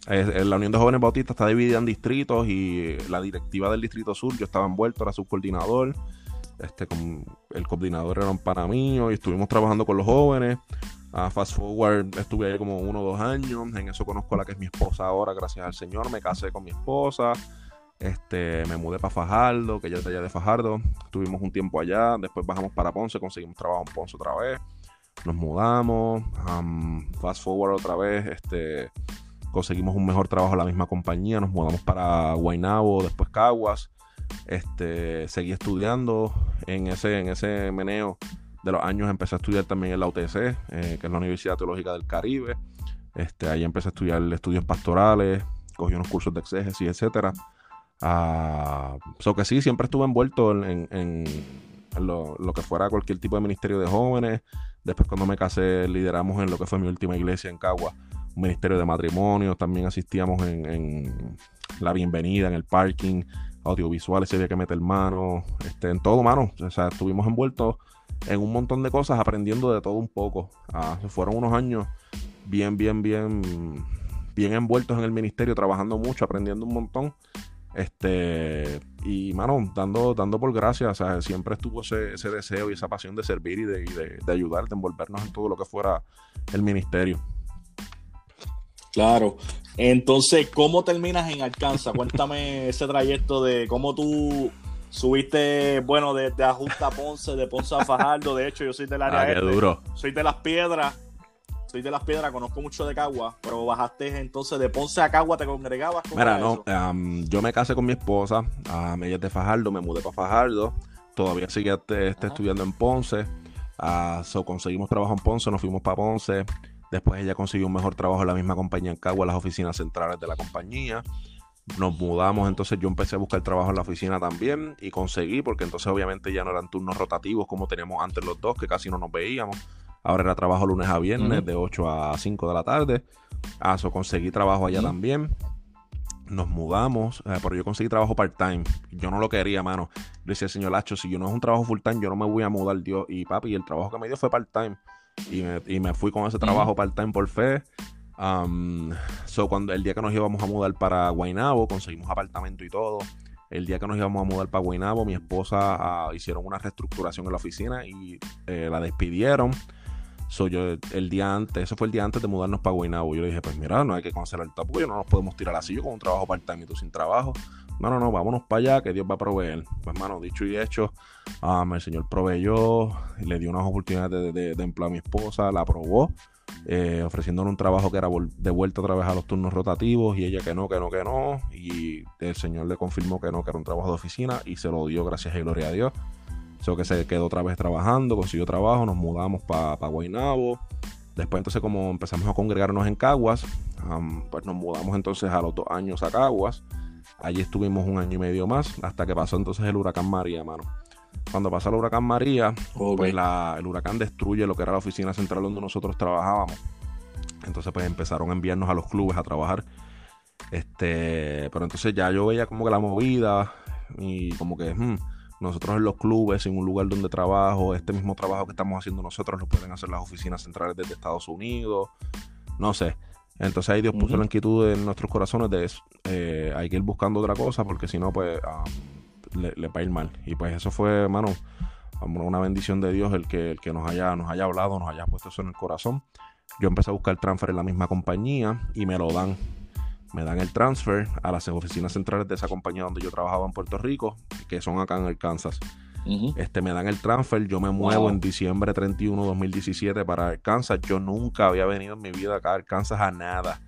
La Unión de Jóvenes Bautistas está dividida en distritos y la directiva del Distrito Sur, yo estaba envuelto, era subcoordinador. Este, con, el coordinador era un pana mío y estuvimos trabajando con los jóvenes. A Fast Forward estuve ahí como uno o dos años. En eso conozco a la que es mi esposa ahora, gracias al Señor. Me casé con mi esposa. Este, me mudé para Fajardo, que ya es allá de Fajardo. Estuvimos un tiempo allá. Después bajamos para Ponce, conseguimos trabajo en Ponce otra vez. Nos mudamos. fast Forward otra vez. Este, conseguimos un mejor trabajo en la misma compañía. Nos mudamos para Guaynabo, después Caguas. Este, seguí estudiando en ese, en ese meneo de los años. Empecé a estudiar también en la UTC, eh, que es la Universidad Teológica del Caribe. Este, ahí empecé a estudiar estudios pastorales, cogí unos cursos de exégesis, etcétera. Uh, que sí, siempre estuve envuelto en, lo, lo, que fuera cualquier tipo de ministerio de jóvenes. Después cuando me casé lideramos en lo que fue mi última iglesia en Cagua, ministerio de matrimonio. También asistíamos en, la bienvenida, en el parking, audiovisuales, se había que meter mano, este, en todo, mano. O sea, estuvimos envueltos en un montón de cosas, aprendiendo de todo un poco. Ah, fueron unos años bien, bien, bien, bien envueltos en el ministerio, trabajando mucho, aprendiendo un montón. Este, y mano, dando, dando por gracias, o sea, siempre estuvo ese, ese deseo y esa pasión de servir y de, de, de ayudar, de envolvernos en todo lo que fuera el ministerio. Claro. Entonces, ¿cómo terminas en Alcanza? Cuéntame ese trayecto de cómo tú subiste, bueno, de, de Ajusta a Ponce, de Ponce a Fajardo. De hecho, yo soy del área ah, qué este. duro. Soy de las piedras. Soy de las piedras, conozco mucho de Cagua, pero bajaste entonces de Ponce a Cagua, te congregabas. Mira, no, yo me casé con mi esposa, um, ella es de Fajardo, me mudé para Fajardo, todavía sigue este, este estudiando en Ponce, uh, so conseguimos trabajo en Ponce, nos fuimos para Ponce, Después ella consiguió un mejor trabajo en la misma compañía en Cagua, en las oficinas centrales de la compañía. Nos mudamos, entonces yo empecé a buscar trabajo en la oficina también y conseguí, porque entonces obviamente ya no eran turnos rotativos como teníamos antes los dos, que casi no nos veíamos. Ahora era trabajo lunes a viernes, de 8 a 5 de la tarde. Ah, so conseguí trabajo allá también. Nos mudamos, eh, pero yo conseguí trabajo part-time. Yo no lo quería, mano. Le decía, señor Lacho, si yo no es un trabajo full-time, yo no me voy a mudar, Dios. Y papi, y el trabajo que me dio fue part-time y me, fui con ese trabajo part-time por fe. Um, so cuando el día que nos íbamos a mudar para Guaynabo, conseguimos apartamento y todo. El día que nos íbamos a mudar para Guaynabo, mi esposa uh, hicieron una reestructuración en la oficina y eh, la despidieron. So, yo el día antes, eso fue el día antes de mudarnos para Guaynabo. Yo le dije, pues mira, no hay que conocer el porque no nos podemos tirar así. Yo con un trabajo part-time y tú sin trabajo. No, no, no, vámonos para allá, que Dios va a proveer. Pues, hermano, dicho y hecho, el Señor proveyó, le dio unas oportunidades de, de, empleo a mi esposa, la aprobó, eh, ofreciéndole un trabajo que era de vuelta otra vez a los turnos rotativos, y ella que no, que no, que no. Y el Señor le confirmó que no, que era un trabajo de oficina, y se lo dio, gracias y gloria a Dios. So que se quedó otra vez trabajando, consiguió trabajo, nos mudamos para pa Guaynabo. Después entonces como empezamos a congregarnos en Caguas, pues nos mudamos entonces a los dos años a Caguas. Allí estuvimos un año y medio más hasta que pasó entonces el huracán María, mano. Cuando pasó el huracán María, pues el huracán destruye lo que era la oficina central donde nosotros trabajábamos. Entonces pues empezaron a enviarnos a los clubes a trabajar. Este, pero entonces ya yo veía como que la movida y como que... Hmm, nosotros en los clubes, en un lugar donde trabajo, este mismo trabajo que estamos haciendo nosotros lo pueden hacer las oficinas centrales desde Estados Unidos, no sé. Entonces ahí Dios puso la inquietud en nuestros corazones de eso. Eh, hay que ir buscando otra cosa porque si no, pues le, va a ir mal. Y pues eso fue, hermano, una bendición de Dios el que, el que nos, haya, nos haya hablado, nos haya puesto eso en el corazón. Yo empecé a buscar transfer en la misma compañía y me lo dan me dan el transfer a las oficinas centrales de esa compañía donde yo trabajaba en Puerto Rico, que son acá en Este, me dan el transfer, yo me muevo en diciembre 31 2017 para Arkansas. Yo nunca había venido en mi vida acá a Arkansas a nada.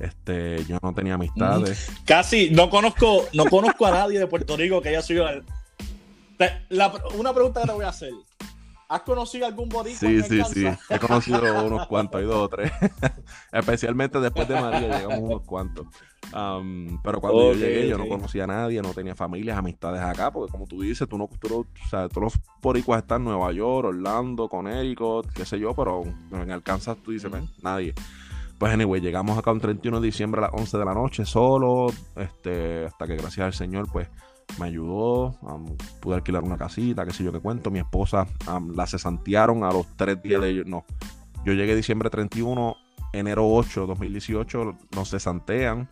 Este, yo no tenía amistades. Casi no conozco, no conozco a nadie de Puerto Rico que haya sido. una pregunta que te voy a hacer. ¿Has conocido algún boricua? Sí, sí, sí. He conocido unos cuantos, hay dos o tres. Especialmente después de María llegamos unos cuantos. Um, pero cuando yo llegué, yo no conocía a nadie, no tenía familias, amistades acá, porque como tú dices, tú no, tú, o sea, todos los boricuas están en Nueva York, Orlando, Connecticut, qué sé yo, pero en Arkansas tú dices, pues, nadie. Pues anyway, llegamos acá un 31 de diciembre a las 11 de la noche, solo, este, hasta que gracias al Señor, pues me ayudó, pude alquilar una casita, qué sé yo qué cuento. Mi esposa la cesantearon a los tres días de. No, yo llegué diciembre 31, enero 8, 2018, nos cesantean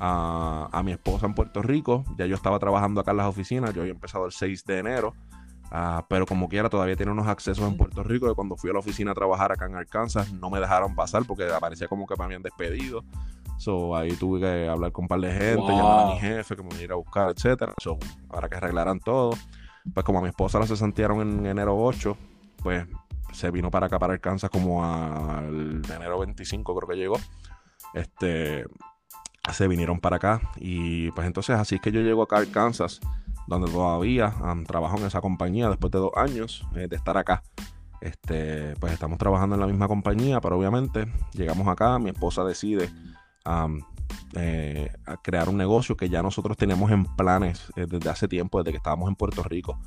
a, a mi esposa en Puerto Rico. Ya yo estaba trabajando acá en las oficinas, yo había empezado el 6 de enero. Ah, pero como quiera, todavía tiene unos accesos en Puerto Rico. De cuando fui a la oficina a trabajar acá en Arkansas, no me dejaron pasar porque parecía como que me habían despedido. So, ahí tuve que hablar con un par de gente, llamar a mi jefe que me iba a buscar, etcétera. So, para que arreglaran todo. Pues como a mi esposa la se sentieron en enero 8, pues se vino para acá, para Arkansas, como al enero 25 creo que llegó. Este, se vinieron para acá y pues entonces así es que yo llego acá a Arkansas, donde todavía trabajo en esa compañía después de dos años eh, de estar acá. Este, pues estamos trabajando en la misma compañía, pero obviamente llegamos acá, mi esposa decide eh, a crear un negocio que ya nosotros teníamos en planes eh, desde hace tiempo, desde que estábamos en Puerto Rico,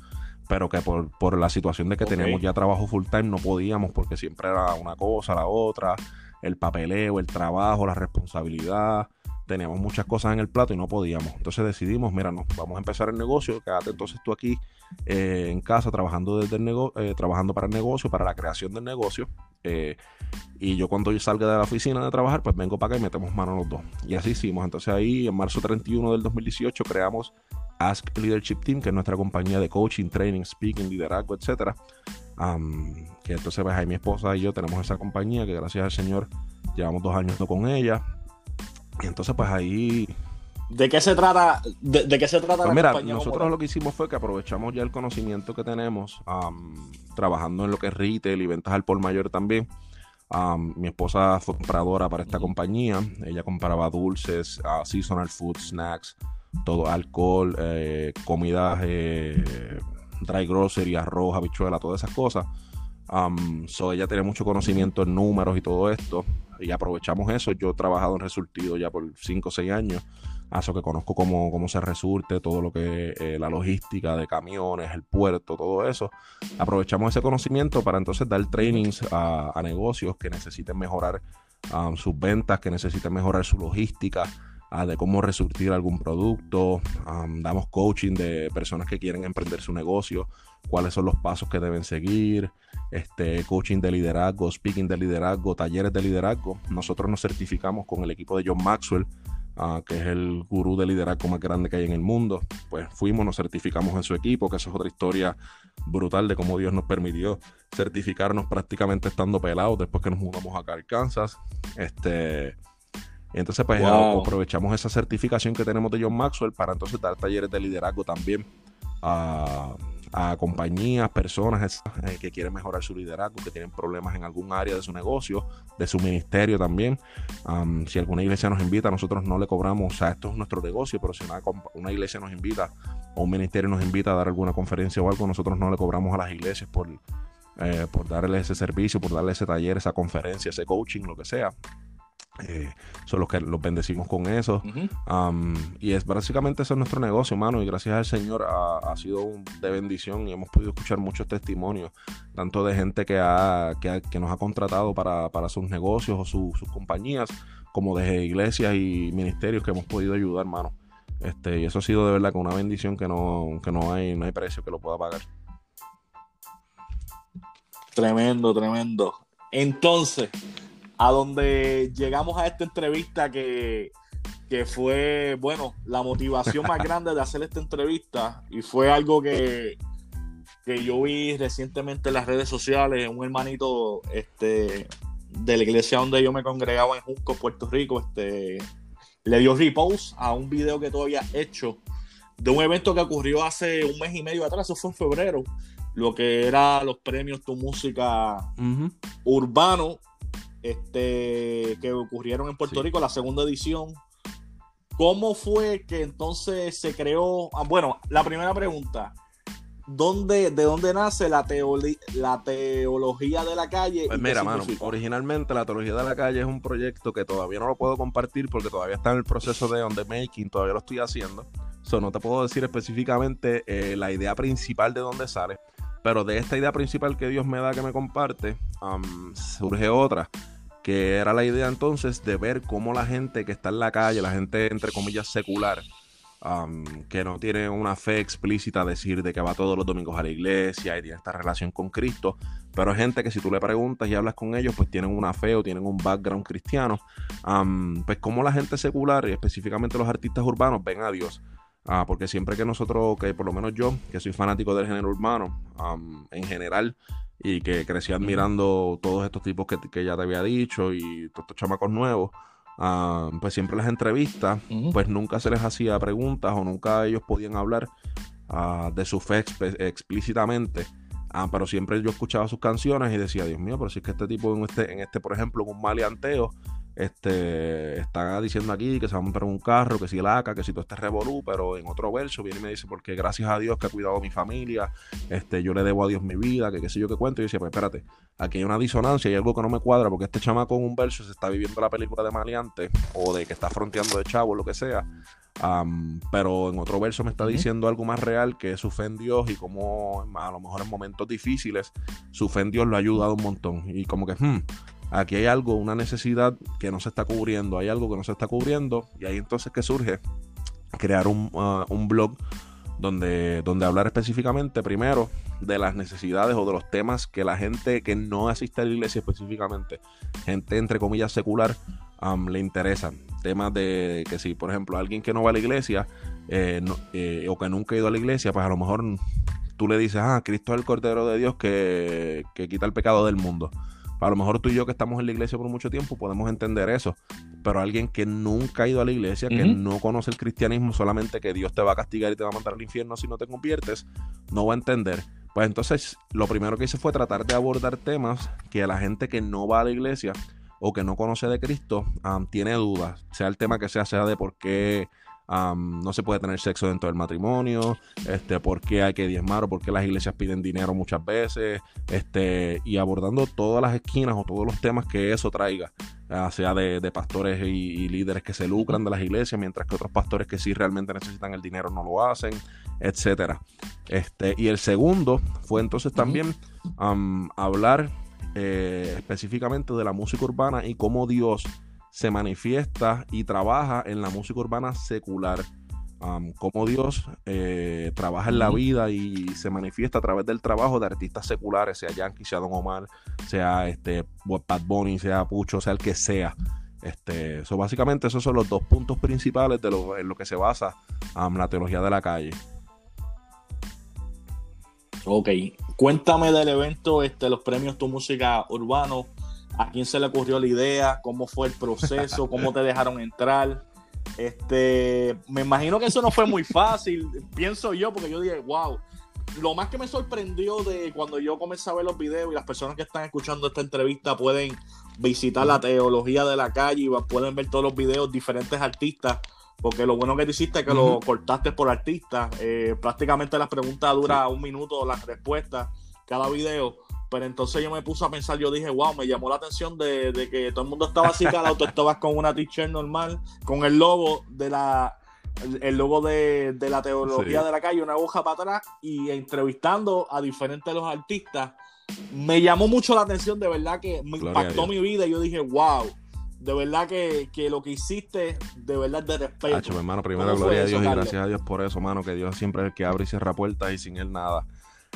pero que por, la situación de que teníamos ya trabajo full time no podíamos porque siempre era una cosa, la otra, el papeleo, el trabajo, la responsabilidad teníamos muchas cosas en el plato y no podíamos. Entonces decidimos, mira, no, vamos a empezar el negocio, quédate entonces tú aquí eh, en casa trabajando desde el negocio, eh, trabajando para el negocio, para la creación del negocio. Eh, y yo cuando yo salga de la oficina de trabajar, pues vengo para acá y metemos mano los dos. Y así hicimos. Entonces ahí en marzo 31 del 2018 creamos Ask Leadership Team, que es nuestra compañía de coaching, training, speaking, liderazgo, etcétera. que entonces pues ahí mi esposa y yo tenemos esa compañía que gracias al Señor llevamos dos años con ella y entonces, pues ahí. ¿De qué se trata? ¿De, qué se trata pues mira, nosotros lo que hicimos fue que aprovechamos ya el conocimiento que tenemos trabajando en lo que es retail y ventas al por mayor también. mi esposa fue compradora para esta compañía. Ella compraba dulces, uh, seasonal food, snacks, todo alcohol, eh, comidas, eh, dry grocery, arroz, habichuela, todas esas cosas. so ella tiene mucho conocimiento en números y todo esto y aprovechamos eso. Yo he trabajado en Resurtido ya por 5 o 6 años, eso que conozco cómo, cómo se resurte, todo lo que eh, la logística de camiones, el puerto, todo eso. Aprovechamos ese conocimiento para entonces dar trainings a, negocios que necesiten mejorar um, sus ventas, que necesiten mejorar su logística. De cómo resurtir algún producto, um, damos coaching de personas que quieren emprender su negocio, cuáles son los pasos que deben seguir, este, coaching de liderazgo, speaking de liderazgo, talleres de liderazgo. Nosotros nos certificamos con el equipo de John Maxwell ah, que es el gurú de liderazgo más grande que hay en el mundo. Pues fuimos, nos certificamos en su equipo, que eso es otra historia brutal de cómo Dios nos permitió certificarnos prácticamente estando pelados después que nos mudamos a Arkansas. Este, entonces, pues aprovechamos esa certificación que tenemos de John Maxwell para entonces dar talleres de liderazgo también a, compañías, personas eh, que quieren mejorar su liderazgo, que tienen problemas en algún área de su negocio, de su ministerio también. si alguna iglesia nos invita, nosotros no le cobramos, o sea, esto es nuestro negocio, pero si una, una iglesia nos invita o un ministerio nos invita a dar alguna conferencia o algo, nosotros no le cobramos a las iglesias por, eh, por darle ese servicio, por darle ese taller, esa conferencia, ese coaching, lo que sea. Eh, son los que los bendecimos con eso. y es básicamente eso es nuestro negocio, hermano. Y gracias al Señor ha, sido de bendición y hemos podido escuchar muchos testimonios, tanto de gente que, ha, que, nos ha contratado para, sus negocios o sus compañías, como de iglesias y ministerios que hemos podido ayudar, hermano. Este, y eso ha sido de verdad con una bendición que no, que no hay, no hay precio que lo pueda pagar. Tremendo, tremendo. Entonces, a donde llegamos a esta entrevista que, fue, bueno, la motivación más grande de hacer esta entrevista y fue algo que, que yo vi recientemente en las redes sociales, un hermanito este, de la iglesia donde yo me congregaba en Junco, Puerto Rico, este, le dio repose a un video que tú habías hecho de un evento que ocurrió hace un mes y medio atrás, eso fue en febrero, lo que era los premios Tu Música Urbano, este, que ocurrieron en Puerto Rico, la segunda edición. ¿Cómo fue que entonces se creó? Ah, bueno, la primera pregunta. ¿Dónde, ¿De dónde nace la, la teología de la calle? Pues mira, mano, originalmente la teología de la calle es un proyecto que todavía no lo puedo compartir porque todavía está en el proceso de on the making, todavía lo estoy haciendo. So, no te puedo decir específicamente eh, la idea principal de dónde sale, pero de esta idea principal que Dios me da que me comparte, surge otra que era la idea entonces de ver cómo la gente que está en la calle, la gente entre comillas secular, que no tiene una fe explícita, decir de que va todos los domingos a la iglesia y tiene esta relación con Cristo, pero gente que si tú le preguntas y hablas con ellos, pues tienen una fe o tienen un background cristiano, pues cómo la gente secular y específicamente los artistas urbanos ven a Dios. Ah, porque siempre que nosotros, que por lo menos yo, que soy fanático del género urbano, en general, y que crecí admirando todos estos tipos que, ya te había dicho y todos estos chamacos nuevos, ah, pues siempre las entrevistas, pues nunca se les hacía preguntas o nunca ellos podían hablar ah, de su fe explícitamente. Ah, pero siempre yo escuchaba sus canciones y decía, Dios mío, pero si es que este tipo en este, en este por ejemplo, en un maleanteo, este, está diciendo aquí que se va a montar un carro, que si el ACA, que si todo este revolú, pero en otro verso viene y me dice, porque gracias a Dios que ha cuidado a mi familia, este, yo le debo a Dios mi vida, que qué sé yo qué cuento, y yo decía, pues espérate, aquí hay una disonancia, hay algo que no me cuadra, porque este chamaco en un verso se está viviendo la película de Maleante, o de que está fronteando de chavo, lo que sea, pero en otro verso me está diciendo algo más real, que es su fe en Dios y como a lo mejor en momentos difíciles, su fe en Dios lo ha ayudado un montón, y como que, hmm, aquí hay algo, una necesidad que no se está cubriendo, hay algo que no se está cubriendo y ahí entonces que surge crear un, uh, blog donde, donde hablar específicamente primero de las necesidades o de los temas que la gente que no asiste a la iglesia específicamente, gente entre comillas secular, um, le interesan. Temas de que si, por ejemplo, alguien que no va a la iglesia eh, eh, o que nunca ha ido a la iglesia, pues a lo mejor tú le dices, ah, Cristo es el Cordero de Dios que, que quita el pecado del mundo. A lo mejor tú y yo que estamos en la iglesia por mucho tiempo podemos entender eso, pero alguien que nunca ha ido a la iglesia, que no conoce el cristianismo, solamente que Dios te va a castigar y te va a mandar al infierno si no te conviertes, no va a entender. Pues entonces lo primero que hice fue tratar de abordar temas que a la gente que no va a la iglesia o que no conoce de Cristo tiene dudas, sea el tema que sea, sea de por qué no se puede tener sexo dentro del matrimonio, este, por qué hay que diezmar o por qué las iglesias piden dinero muchas veces, este, y abordando todas las esquinas o todos los temas que eso traiga, sea de, pastores y, líderes que se lucran de las iglesias, mientras que otros pastores que sí realmente necesitan el dinero no lo hacen, etcétera. Este, y el segundo fue entonces también hablar eh, específicamente de la música urbana y cómo Dios se manifiesta y trabaja en la música urbana secular. como Dios eh, trabaja en la vida y se manifiesta a través del trabajo de artistas seculares, sea Yankee, sea Don Omar, sea este Bad Bunny, sea Pucho, sea el que sea. Este, eso básicamente esos son los dos puntos principales de lo, en lo que se basa um, la teología de la calle. Ok, cuéntame del evento, este, los premios Tu Música Urbano, a quién se le ocurrió la idea, cómo fue el proceso, cómo te dejaron entrar. Este, me imagino que eso no fue muy fácil, pienso yo, porque yo dije, wow. Lo más que me sorprendió de cuando yo comencé a ver los videos y las personas que están escuchando esta entrevista pueden visitar la teología de la calle y pueden ver todos los videos, diferentes artistas, porque lo bueno que te hiciste es que lo cortaste por artista. Eh, prácticamente las preguntas dura un minuto, las respuestas, cada video. Pero entonces yo me puse a pensar, yo dije, wow, me llamó la atención de, que todo el mundo estaba así calado, tú estabas con una t-shirt normal, con el logo de la el logo de, la teología de la calle, una hoja para atrás y entrevistando a diferentes de los artistas. Me llamó mucho la atención, de verdad que me impactó mi vida y yo dije, wow, de verdad que, lo que hiciste, de verdad de respeto. hermano, primero gloria a Dios y gracias a Dios por eso, hermano, que Dios siempre es el que abre y cierra puertas y sin él nada.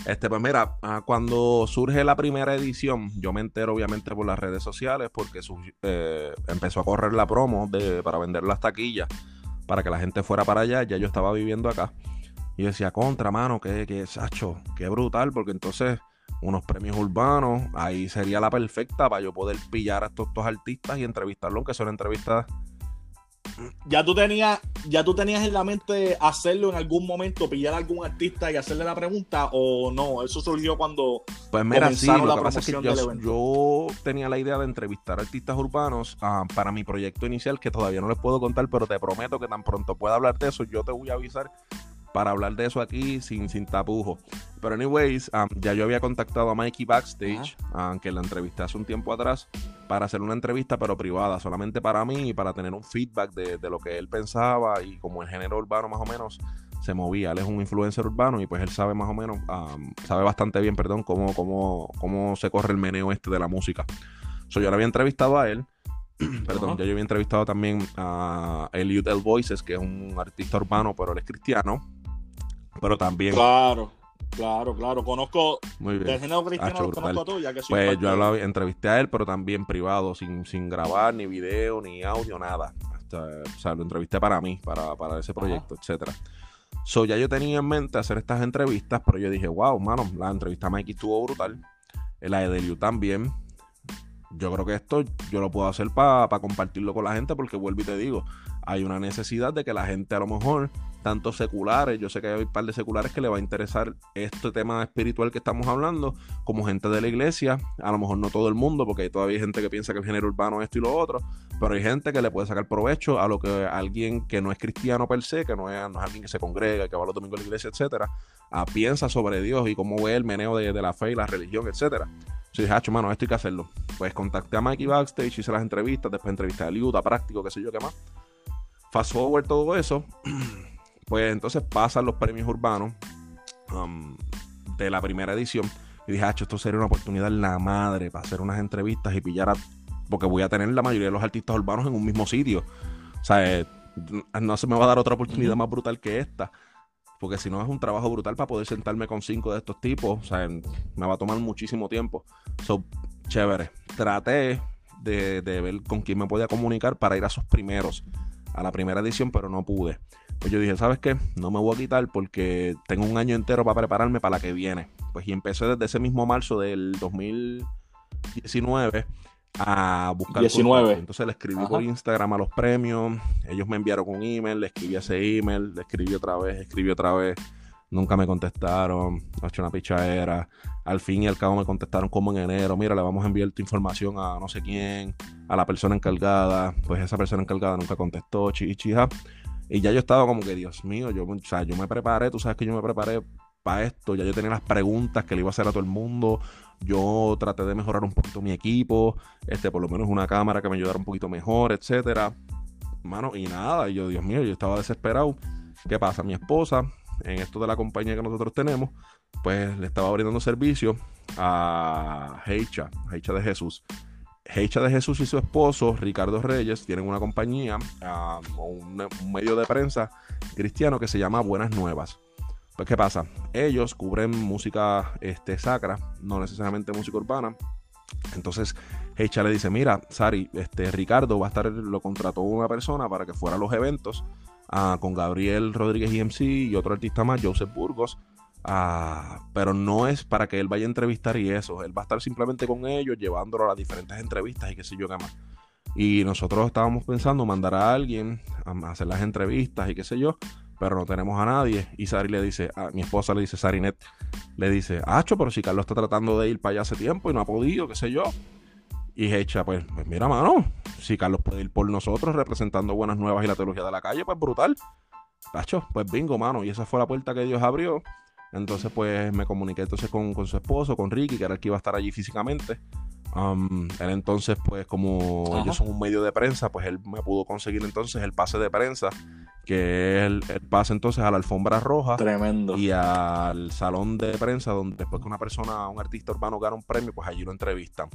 Este, pues mira, ah, cuando surge la primera edición, yo me entero obviamente por las redes sociales porque eh, empezó a correr la promo de, para vender las taquillas para que la gente fuera para allá. Ya yo estaba viviendo acá. Y decía, contra, mano, que, que, Sacho, qué brutal, porque entonces unos premios urbanos, ahí sería la perfecta para yo poder pillar a estos, estos artistas y entrevistarlos, aunque son entrevistas ya tú tenías, ya tú tenías en la mente hacerlo en algún momento, pillar a algún artista y hacerle la pregunta, o no, eso surgió cuando pues mira, sí, lo que pasa es que yo, tenía la idea de entrevistar artistas urbanos ah, para mi proyecto inicial, que todavía no les puedo contar, pero te prometo que tan pronto pueda hablar de eso, yo te voy a avisar para hablar de eso aquí sin, sin tapujo. Pero anyways, um, ya yo había contactado a Mikey Backstage, aunque la entrevisté hace un tiempo atrás, para hacer una entrevista pero privada, solamente para mí y para tener un feedback de, lo que él pensaba y como el género urbano más o menos se movía. Él es un influencer urbano y pues él sabe más o menos, um, sabe bastante bien, perdón, cómo, cómo, cómo se corre el meneo este de la música. So, yo le había entrevistado a él. Perdón, ya yo había entrevistado también a Elliot L. Voices, que es un artista urbano, pero él es cristiano pero también. Claro, claro, claro. Conozco Muy bien. del género cristiano, lo conozco a tú, ya que Pues yo hablaba, entrevisté a él, pero también privado, sin, sin grabar ni video, ni audio, nada. o sea, lo entrevisté para mí, para, para ese proyecto, etcétera. So, ya yo tenía en mente hacer estas entrevistas, pero yo dije, wow, mano, la entrevista a Mikey estuvo brutal. La de Deliu también. Yo creo que esto yo lo puedo hacer para compartirlo con la gente, porque vuelvo y te digo, hay una necesidad de que la gente a lo mejor tanto seculares, yo sé que hay un par de seculares que le va a interesar este tema espiritual que estamos hablando, como gente de la iglesia, a lo mejor no todo el mundo, porque hay todavía gente que piensa que el género urbano es esto y lo otro, pero hay gente que le puede sacar provecho a lo que alguien que no es cristiano per se, que no es, alguien que se congrega, que va los domingos a la iglesia, etcétera, ah, piensa sobre Dios y cómo ve el meneo de, la fe y la religión, etcétera. Si dije, hacho, mano, esto hay que hacerlo. Pues contacté a Mikey Backstage, hice las entrevistas, después entrevisté a Liuta, práctico, qué sé yo qué más. Fast forward todo eso. Pues entonces pasan los premios urbanos um, de la primera edición. Y dije, esto sería una oportunidad en la madre para hacer unas entrevistas y pillar a. Porque voy a tener la mayoría de los artistas urbanos en un mismo sitio. O sea, eh, no se me va a dar otra oportunidad más brutal que esta. Porque si no es un trabajo brutal para poder sentarme con cinco de estos tipos. O sea, me va a tomar muchísimo tiempo. So, chévere. Traté de, de ver con quién me podía comunicar para ir a sus primeros. A la primera edición, pero no pude. Pues yo dije, ¿sabes qué? No me voy a quitar porque tengo un año entero para prepararme para la que viene. Pues y empecé desde ese mismo marzo del 2019 a buscar 19. Entonces le escribí por Instagram a los premios, ellos me enviaron un email, le escribí ese email, le escribí otra vez, escribí otra vez, nunca me contestaron, he hecho una pichadera, al fin y al cabo me contestaron como en enero, mira, le vamos a enviar tu información a no sé quién, a la persona encargada, pues esa persona encargada nunca contestó, chichija. Y ya yo estaba como que, Dios mío, yo, o sea, yo me preparé, tú sabes que yo me preparé para esto, ya yo tenía las preguntas que le iba a hacer a todo el mundo, yo traté de mejorar un poquito mi equipo, este, por lo menos una cámara que me ayudara un poquito mejor, etcétera. Mano, y nada, y yo, Dios mío, yo estaba desesperado. ¿Qué pasa? Mi esposa, en esto de la compañía que nosotros tenemos, pues le estaba brindando servicio a Heicha, Heicha de Jesús. Heicha de Jesús y su esposo, Ricardo Reyes, tienen una compañía o un, medio de prensa cristiano que se llama Buenas Nuevas. Pues, ¿qué pasa? Ellos cubren música este, sacra, no necesariamente música urbana. Entonces, Hecha le dice, mira, Sari, este, Ricardo va a estar, lo contrató una persona para que fuera a los eventos ah, con Gabriel Rodríguez IMC y otro artista más, Joseph Burgos. Ah, pero no es para que él vaya a entrevistar y eso. Él va a estar simplemente con ellos, llevándolo a las diferentes entrevistas y qué sé yo qué más. Y nosotros estábamos pensando mandar a alguien a hacer las entrevistas y qué sé yo, pero no tenemos a nadie. Y Sari le dice, a mi esposa le dice, Sarinet, le dice, Acho, pero si Carlos está tratando de ir para allá hace tiempo y no ha podido, qué sé yo. Y Hecha, pues, pues mira, mano, si Carlos puede ir por nosotros representando buenas nuevas y la teología de la calle, pues brutal. Tacho, pues bingo, mano. Y esa fue la puerta que Dios abrió. Entonces, pues me comuniqué entonces con, con su esposo, con Ricky, que era el que iba a estar allí físicamente. Um, él entonces, pues como ellos son un medio de prensa, pues él me pudo conseguir entonces el pase de prensa, que es el, pase entonces a la alfombra roja. Tremendo. Y al salón de prensa, donde después que una persona, un artista urbano gana un premio, pues allí lo entrevistan.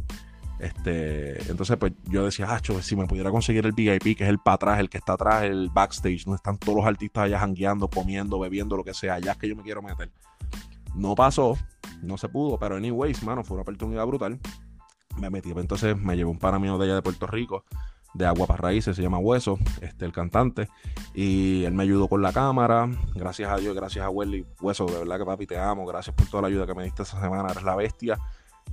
Este, entonces, pues yo decía, ah, si me pudiera conseguir el VIP, que es el para atrás, el que está atrás, el backstage, donde están todos los artistas allá jangueando, comiendo, bebiendo, lo que sea, allá es que yo me quiero meter. No pasó, no se pudo, pero anyways, mano, fue una oportunidad brutal. Me metí, pues, entonces me llevé un pana mío de allá de Puerto Rico, de Agua para Raíces, se llama Hueso, este, el cantante, y él me ayudó con la cámara, gracias a Dios, gracias a Welly, Hueso, de verdad que papi te amo, gracias por toda la ayuda que me diste esta semana, eres la bestia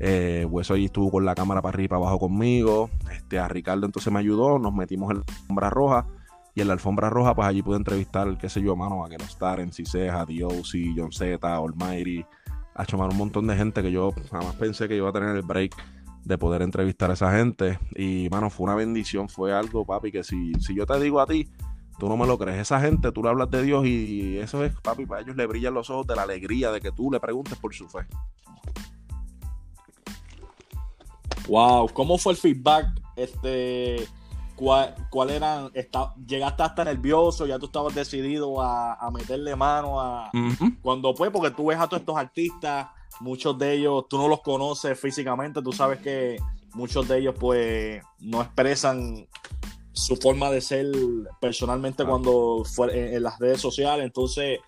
eh, Hueso allí estuvo con la cámara para arriba y para abajo conmigo. Este, a Ricardo entonces me ayudó, nos metimos en la alfombra roja. Y en la alfombra roja, pues allí pude entrevistar, qué sé yo, mano, a que los en Ciseja, Diosi, John Z, Almighty. Ha hecho un montón de gente que yo jamás pensé que iba a tener el break de poder entrevistar a esa gente. Y, mano, fue una bendición, fue algo, papi, que si, si yo te digo a ti, tú no me lo crees. Esa gente, tú le hablas de Dios y eso es, papi, para ellos le brillan los ojos de la alegría de que tú le preguntes por su fe. Wow, ¿cómo fue el feedback? Este, ¿cuál, cuál eran? Está, ¿Llegaste hasta nervioso? ¿Ya tú estabas decidido a, meterle mano a cuando fue? Porque tú ves a todos estos artistas, muchos de ellos tú no los conoces físicamente, tú sabes que muchos de ellos pues no expresan su forma de ser personalmente cuando fue en, las redes sociales, entonces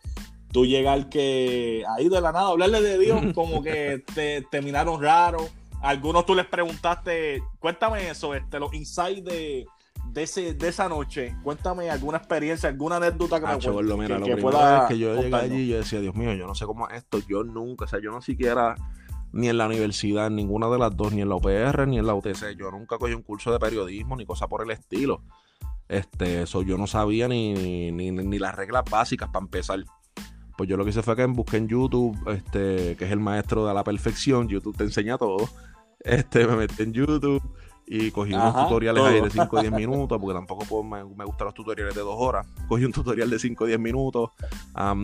tú llegar que ahí de la nada hablarle de Dios como que te, te miraron raro algunos tú les preguntaste, cuéntame eso, este, los insights de, de, ese, de esa noche. Cuéntame alguna experiencia, alguna anécdota que me acuerdo, lo primero que yo llegué allí, yo decía, Dios mío, yo no sé cómo es esto, yo nunca, o sea, yo no siquiera ni en la universidad, ninguna de las dos, ni en la UPR, ni en la UTC, yo nunca cogí un curso de periodismo, ni cosa por el estilo. Este, eso yo no sabía ni, ni, ni las reglas básicas para empezar pues yo lo que hice fue que busqué en YouTube, este, que es el maestro de la perfección, YouTube te enseña todo. Este, me metí en YouTube y cogí unos tutoriales ahí de 5 o 10 minutos, porque tampoco me, gustan los tutoriales de 2 horas. Cogí un tutorial de 5 o 10 minutos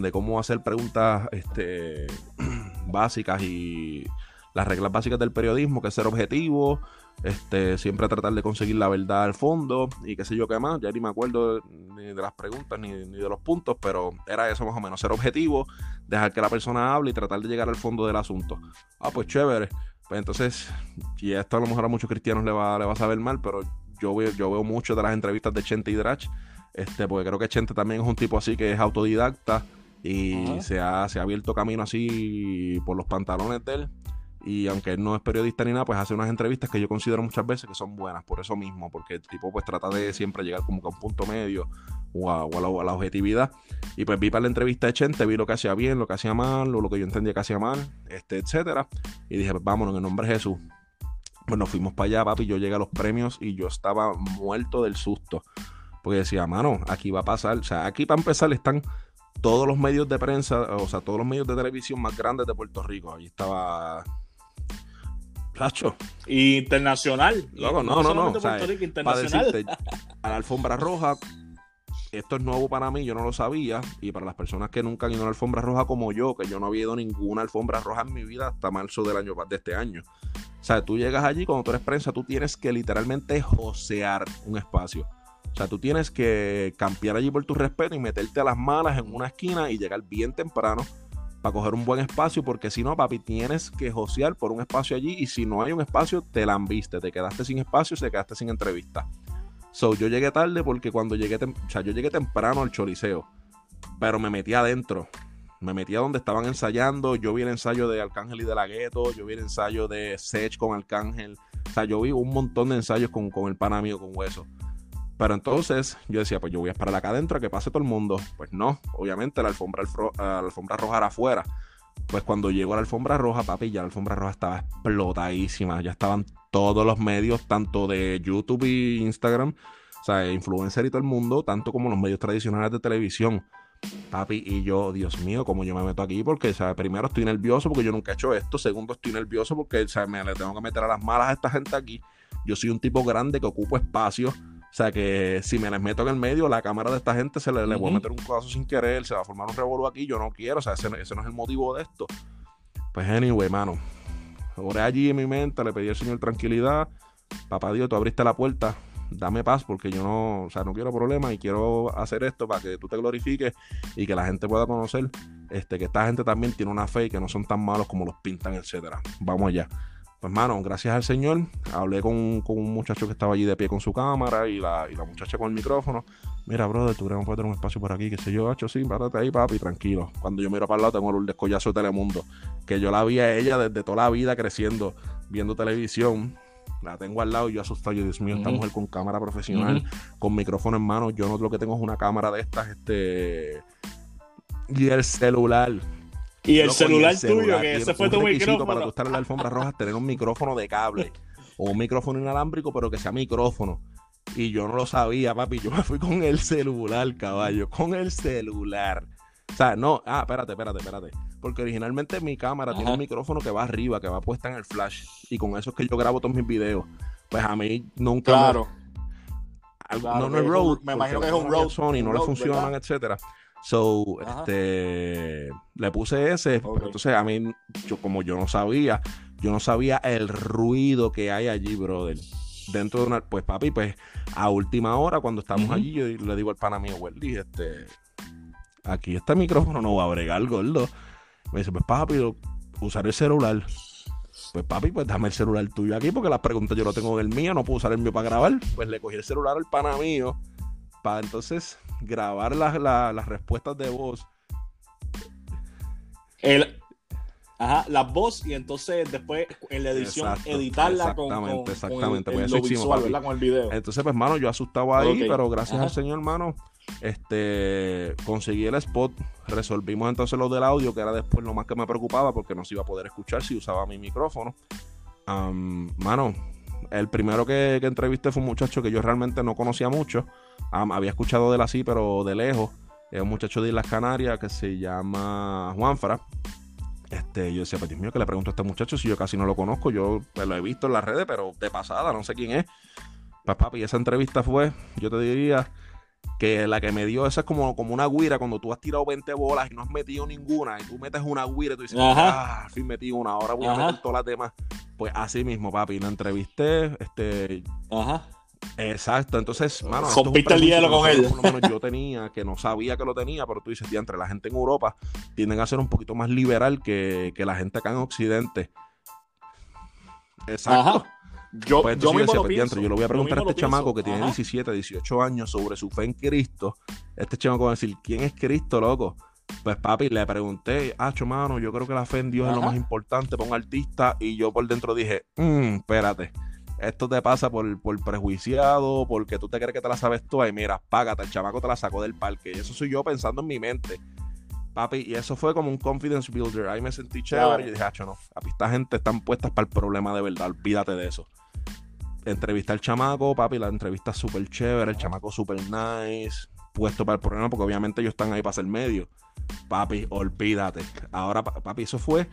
de cómo hacer preguntas este, básicas y las reglas básicas del periodismo, que es ser objetivo, este, siempre tratar de conseguir la verdad al fondo y qué sé yo qué más. Ya ni me acuerdo ni de las preguntas ni, ni, de los puntos, pero era eso más o menos, ser objetivo, dejar que la persona hable y tratar de llegar al fondo del asunto. Ah, pues chévere. Pues entonces, y esto a lo mejor a muchos cristianos le va, le va a saber mal, pero yo veo, yo veo mucho de las entrevistas de Chente y Drach, este, porque creo que Chente también es un tipo así que es autodidacta y se ha, se ha abierto camino así por los pantalones de él. Y aunque él no es periodista ni nada, pues hace unas entrevistas que yo considero muchas veces que son buenas, por eso mismo, porque el tipo pues trata de siempre llegar como que a un punto medio o a, la, objetividad. Y pues vi para la entrevista de Chente, vi lo que hacía bien, lo que hacía mal, o lo que yo entendía que hacía mal, este, etcétera. Y dije, pues vámonos, en el nombre de Jesús. Pues nos fuimos para allá, papi, yo llegué a los premios y yo estaba muerto del susto. Porque decía, mano, aquí va a pasar, o sea, aquí para empezar están todos los medios de prensa, o sea, todos los medios de televisión más grandes de Puerto Rico. Ahí estaba Internacional. no, no, no. no. a la alfombra roja, esto es nuevo para mí, yo no lo sabía. Y para las personas que nunca han ido a la alfombra roja como yo, que yo no había ido ninguna alfombra roja en mi vida hasta marzo del año de este año. O sea, tú llegas allí, cuando tú eres prensa, tú tienes que literalmente josear un espacio. O sea, tú tienes que campear allí por tu respeto y meterte a las malas en una esquina y llegar bien temprano para coger un buen espacio, porque si no, papi, tienes que josear por un espacio allí y si no hay un espacio, te la viste, te quedaste sin espacio, te quedaste sin entrevista. So, yo llegué tarde porque cuando llegué, o sea, yo llegué temprano al choriceo, pero me metí adentro. Me metí a donde estaban ensayando. Yo vi el ensayo de Arcángel y de la Gueto. Yo vi el ensayo de Sech con Arcángel. O sea, yo vi un montón de ensayos con, con el pana mío, con Hueso. Pero entonces yo decía, pues yo voy a esperar acá adentro a que pase todo el mundo. Pues no, obviamente la alfombra, la alfombra roja era afuera. Pues cuando llegó a la alfombra roja, papi, ya la alfombra roja estaba explotadísima. Ya estaban todos los medios, tanto de YouTube y Instagram, o sea, influencer y todo el mundo, tanto como los medios tradicionales de televisión. Papi, y yo, Dios mío, como yo me meto aquí, porque, o primero estoy nervioso porque yo nunca he hecho esto, segundo estoy nervioso porque, sea, me le tengo que meter a las malas a esta gente aquí. Yo soy un tipo grande que ocupo espacio, sea, que si me les meto en el medio, la cámara de esta gente se le, le voy a meter un codazo sin querer, se va a formar un revolú aquí, yo no quiero, o sea, ese, ese no es el motivo de esto. Pues, anyway, mano, oré allí en mi mente, le pedí al Señor tranquilidad, papá Dios, tú abriste la puerta, dame paz porque yo no, o sea, no quiero problemas y quiero hacer esto para que tú te glorifiques y que la gente pueda conocer este, que esta gente también tiene una fe y que no son tan malos como los pintan, etcétera. Vamos allá. Pues, mano, gracias al Señor, hablé con, un muchacho que estaba allí de pie con su cámara y la, y la muchacha con el micrófono. Mira, brother, tú crees que tener un espacio por aquí, qué sé yo, hacho, sí, párate ahí, papi, tranquilo. Cuando yo miro para el lado, tengo el descollazo de Telemundo, que yo la vi a ella desde toda la vida creciendo, viendo televisión la tengo al lado y yo asustado. Yo, Dios mío, esta mujer con cámara profesional, con micrófono en mano. Yo no lo que tengo es una cámara de estas, este. Y el celular. Y el, celular, tuyo, que ese fue tu micrófono. Para tú estar en la alfombra roja, tener un micrófono de cable. o un micrófono inalámbrico, pero que sea micrófono. Y yo no lo sabía, papi. Yo me fui con el celular, caballo. Con el celular. O sea, no. Ah, espérate, espérate, espérate. Porque originalmente mi cámara tiene un micrófono que va arriba, que va puesta en el flash. Y con eso es que yo grabo todos mis videos. Pues a mí nunca. Claro. no, no es Rode. Me imagino que es un Rode. Sony, no le funcionan, etcétera. So, este, le puse ese. Entonces, a mí, yo, como yo no sabía, yo no sabía el ruido que hay allí, brother. Dentro de una. Pues, papi, pues, a última hora, cuando estamos allí, yo le digo al pana mío, Welly, este. Aquí este micrófono no va a bregar, gordo. Me dice, pues papi, usar el celular. Pues papi, pues dame el celular tuyo aquí porque las preguntas yo lo tengo en el mío, no puedo usar el mío para grabar. Pues le cogí el celular al pana mío para entonces grabar las, respuestas de voz. El, Ajá, la voz y entonces después en la edición editarla con, con, exactamente, con el, visual, ¿verdad? Con el video. Entonces, pues, hermano, yo asustado ahí, pero gracias al Señor, hermano, este, conseguí el spot, resolvimos entonces lo del audio, que era después lo más que me preocupaba porque no se iba a poder escuchar si usaba mi micrófono. mano, el primero que, entrevisté fue un muchacho que yo realmente no conocía mucho. había escuchado de él así, pero de lejos. Es un muchacho de Islas Canarias que se llama Juanfra. Este, yo decía, pues Dios mío, que le pregunto a este muchacho si yo casi no lo conozco. Yo pues, lo he visto en las redes, pero de pasada, no sé quién es. Pues papi, esa entrevista fue, yo te diría, que la que me dio esa es como, como una guira cuando tú has tirado 20 bolas y no has metido ninguna y tú metes una guira y tú dices, ah, al fin metí una, ahora voy a meter todas las demás. Pues así mismo, papi, la entrevisté, este... Ajá. Exacto, entonces, mano, rompiste el hielo con él. Por lo menos yo tenía, que no sabía que lo tenía, pero tú dices, entre la gente en Europa tienden a ser un poquito más liberal que, que la gente acá en Occidente. Exacto. Ajá. Yo, pues yo, mismo lo pienso, yo le voy a preguntar a este chamaco que tiene 17, 18 años sobre su fe en Cristo. Este chamaco va a decir, ¿quién es Cristo, loco? Pues papi, le pregunté, ah, mano, yo creo que la fe en Dios es lo más importante para un artista. Y yo por dentro dije, mmm, espérate, esto te pasa por, por prejuiciado, porque tú te crees que te la sabes tú. Y mira, págate, el chamaco te la sacó del parque. Y eso soy yo pensando en mi mente. Papi, y eso fue como un confidence builder. Ahí me sentí chévere y dije, ah, no, papi, esta gente están puestas para el problema de verdad, olvídate de eso entrevista al chamaco, papi, la entrevista súper chévere, el chamaco súper nice, puesto para el problema, porque obviamente ellos están ahí para ser medio. Papi, olvídate. Ahora, papi, eso fue.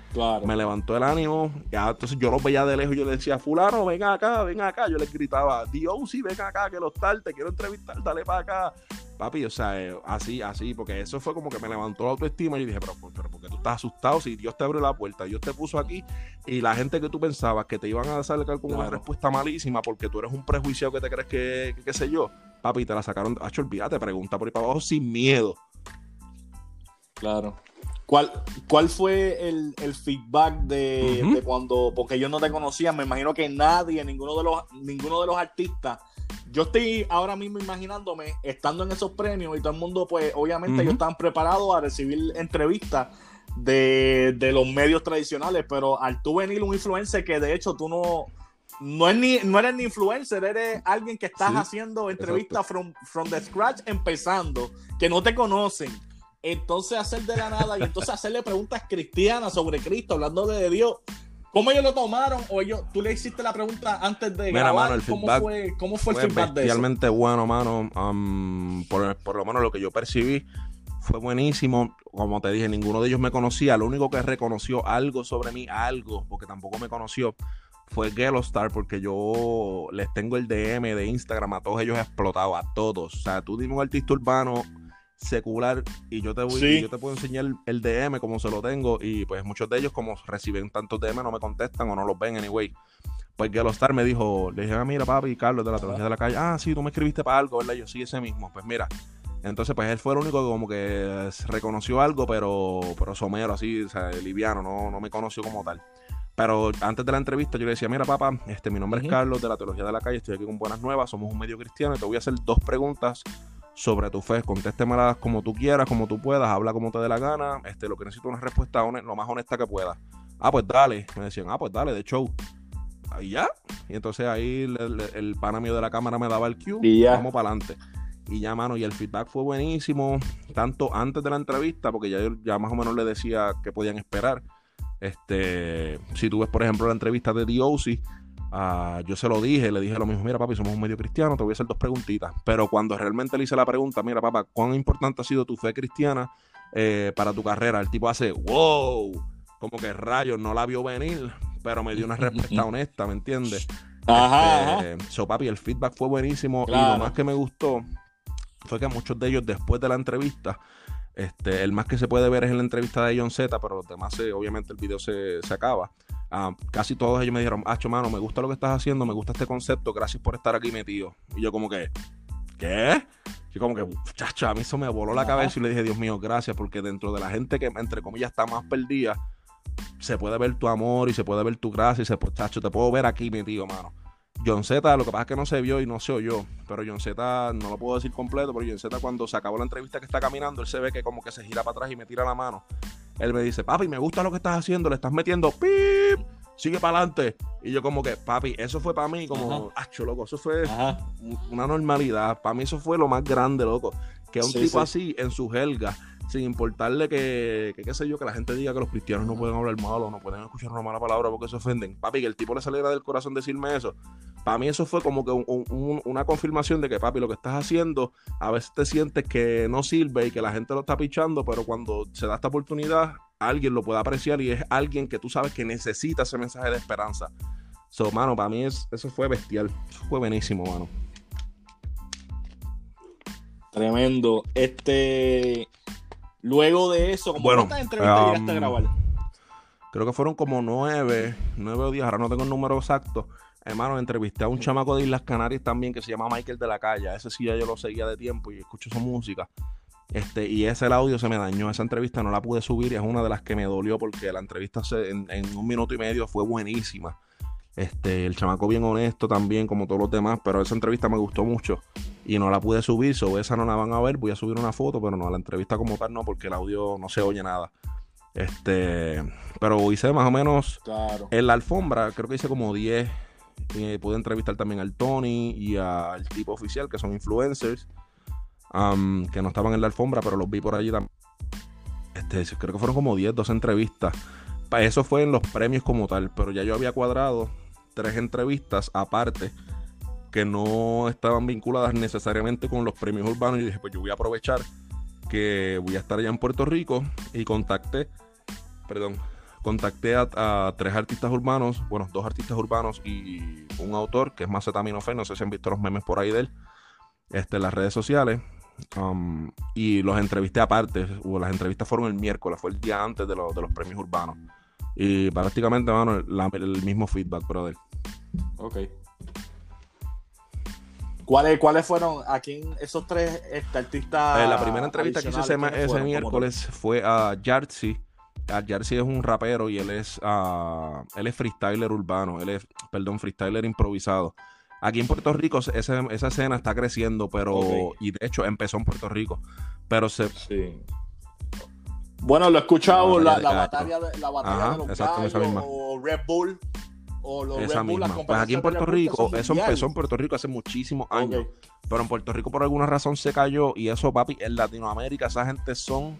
Me levantó el ánimo. Ya, entonces yo los veía de lejos y yo le decía, Fulano, ven acá, ven acá. Yo les gritaba, Dios, sí, ven acá, que los tal, te quiero entrevistar, dale para acá. Papi, o sea, eh, así, así, porque eso fue como que me levantó la autoestima y yo dije, pero, pero ¿por qué tú estás asustado si Dios te abrió la puerta, Dios te puso aquí y la gente que tú pensabas que te iban a sacar con una respuesta malísima porque tú eres un prejuiciado que te crees que, qué sé yo, papi, te la sacaron, hacho, olvídate, pregunta por ahí para abajo sin miedo. Claro. ¿Cuál, ¿Cuál fue el, feedback de, de, cuando, porque yo no te conocía, me imagino que nadie, ninguno de los, ninguno de los artistas yo estoy ahora mismo imaginándome estando en esos premios y todo el mundo, pues, obviamente ellos están preparados a recibir entrevistas de, de, los medios tradicionales, pero al tú venir un influencer que de hecho tú no, no, es ni, no eres ni influencer, eres alguien que estás haciendo entrevistas from, from the scratch, empezando, que no te conocen. Entonces hacer de la nada y entonces hacerle preguntas cristianas sobre Cristo, hablando de Dios. ¿Cómo ellos lo tomaron? O ellos, tú le hiciste la pregunta antes de grabar. ¿Cómo, fue, ¿Cómo fue, el feedback de eso? bueno, mano. Um, por, por, lo menos lo que yo percibí fue buenísimo. Como te dije, ninguno de ellos me conocía. Lo único que reconoció algo sobre mí, algo, porque tampoco me conoció, fue Star porque yo les tengo el DM de Instagram a todos ellos explotado, a todos. O sea, tú dime un artista urbano secular y yo te voy yo te puedo enseñar el DM como se lo tengo y pues muchos de ellos como reciben tantos DM no me contestan o no los ven anyway. Pues Star me dijo, le dije, ah, mira papi, Carlos de la televisión de la calle, ah, sí, tú me escribiste para algo, ¿verdad? Yo sí, ese mismo. Pues mira, entonces, pues él fue el único que como que reconoció algo, pero, pero somero, así, o sea, liviano, no, no me conoció como tal. Pero antes de la entrevista yo le decía, mira papá, este, mi nombre es Carlos de la Teología de la Calle, estoy aquí con Buenas Nuevas, somos un medio cristiano y te voy a hacer dos preguntas sobre tu fe. Contéstemelas como tú quieras, como tú puedas, habla como te dé la gana. Este, lo que necesito es una respuesta lo más honesta que pueda. Ah, pues dale. Me decían, ah, pues dale, de show. Ahí ya. Y entonces ahí el, el, pana mío de la cámara me daba el cue. Y ya. Vamos para adelante. Y ya, mano, y el feedback fue buenísimo, tanto antes de la entrevista, porque ya ya más o menos le decía que podían esperar, este, si tú ves, por ejemplo, la entrevista de D.O.C., ah, yo se lo dije, le dije lo mismo, mira papi, somos un medio cristiano, te voy a hacer dos preguntitas. Pero cuando realmente le hice la pregunta, mira papá, ¿cuán importante ha sido tu fe cristiana eh, para tu carrera? El tipo hace, wow, como que rayos, no la vio venir, pero me dio una respuesta honesta, ¿me entiendes? Ajá, este, So papi, el feedback fue buenísimo y lo más que me gustó fue que muchos de ellos después de la entrevista este, el más que se puede ver es en la entrevista de John Z, pero los demás, obviamente, el video se, acaba. Ah, casi todos ellos me dijeron, Acho, mano, me gusta lo que estás haciendo, me gusta este concepto, gracias por estar aquí metido. Y yo, como que, ¿qué? Yo, como que, chacho, a mí eso me voló la cabeza y le dije, Dios mío, gracias, porque dentro de la gente que, entre comillas, está más perdida, se puede ver tu amor y se puede ver tu gracia y se, chacho, te puedo ver aquí metido, mano. John Z, lo que pasa es que no se vio y no se oyó, pero John Z, no lo puedo decir completo, pero John Z cuando se acabó la entrevista que está caminando, él se ve que como que se gira para atrás y me tira la mano. Él me dice, papi, me gusta lo que estás haciendo, le estás metiendo pip, sigue para adelante. Y yo como que, papi, eso fue para mí como, acho, loco, eso fue una normalidad. Para mí eso fue lo más grande, loco. Que un tipo así, en su helga, sin importarle que, qué sé yo, que la gente diga que los cristianos no pueden hablar malo, no pueden escuchar una mala palabra porque se ofenden. Papi, que el tipo le saliera del corazón decirme eso. Para mí eso fue como que una confirmación de que, papi, lo que estás haciendo, a veces te sientes que no sirve y que la gente lo está pichando, pero cuando se da esta oportunidad, alguien lo puede apreciar y es alguien que tú sabes que necesita ese mensaje de esperanza. So, mano, para mí eso fue bestial. Eso fue buenísimo, mano. Tremendo. Este. Luego de eso, ¿cómo cuántas entrevistas llegaste a um, grabar? Creo que fueron como nueve, nueve o diez, ahora no tengo el número exacto. Hermano, entrevisté a un chamaco de Islas Canarias también que se llama Michael de la Calle. Ese sí ya yo lo seguía de tiempo y escucho su música. Este, y ese el audio se me dañó. Esa entrevista no la pude subir y es una de las que me dolió porque la entrevista en, un minuto y medio fue buenísima. Este, el chamaco bien honesto también, como todos los demás, pero esa entrevista me gustó mucho y no la pude subir, sobre esa no la van a ver, voy a subir una foto, pero no, la entrevista como tal no, porque el audio no se oye nada. Este, pero hice más o menos en la alfombra, creo que hice como 10. Eh, pude entrevistar también al Tony y al tipo oficial, que son influencers, que no estaban en la alfombra, pero los vi por allí también. Este, creo que fueron como 10, 12 entrevistas. Eso fue en los premios como tal, pero ya yo había cuadrado tres entrevistas aparte que no estaban vinculadas necesariamente con los premios urbanos. Y dije, pues yo voy a aprovechar que voy a estar allá en Puerto Rico y contacté, perdón, contacté a, tres artistas urbanos, bueno, dos artistas urbanos y un autor que es Macetaminofe, no sé si han visto los memes por ahí de él, este, en las redes sociales. Um, y los entrevisté aparte, las entrevistas fueron el miércoles, fue el día antes de, de los premios urbanos. Y prácticamente, mano, el mismo feedback, brother. Ok. ¿Cuáles, ¿Cuáles fueron a quién esos tres este, artistas? Eh, la primera entrevista que hice ese, miércoles fue a Jarzi. Jarzi es un rapero y él es, uh, él es freestyler urbano. Él es, perdón, freestyler improvisado. Aquí en Puerto Rico esa, esa escena está creciendo, pero. Y de hecho empezó en Puerto Rico. Pero se. Sí. Bueno, lo he escuchado, la, batalla de, la batalla de los gallos, o Red Bull, o los esa Red Bull, misma. Pues aquí en Puerto Rico, eso empezó en Puerto Rico hace muchísimos años. Pero en Puerto Rico por alguna razón se cayó. Y eso, papi, en Latinoamérica esa gente son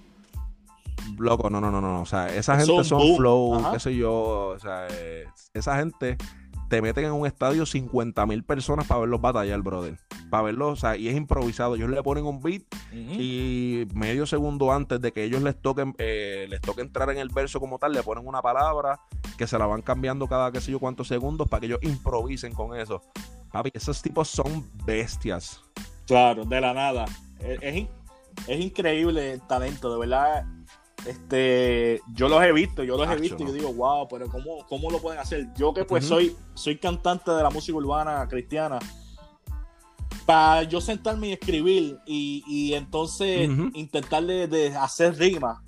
loco, no, no, no, no. O sea, esa gente son, flow, qué sé yo. O sea, eh, esa gente te meten en un estadio 50 mil personas para verlos batallar, brother. Para verlos, o sea, y es improvisado. Ellos le ponen un beat y medio segundo antes de que ellos les toquen, eh, les toque entrar en el verso como tal, le ponen una palabra que se la van cambiando cada qué sé yo cuántos segundos para que ellos improvisen con eso. Papi, esos tipos son bestias. Claro, de la nada. Es, es increíble el talento, de verdad este, yo los he visto, yo los he visto y yo digo, wow, pero ¿cómo, ¿cómo lo pueden hacer? Yo que pues soy, soy cantante de la música urbana cristiana, para yo sentarme y escribir y, entonces intentar de, hacer rimas,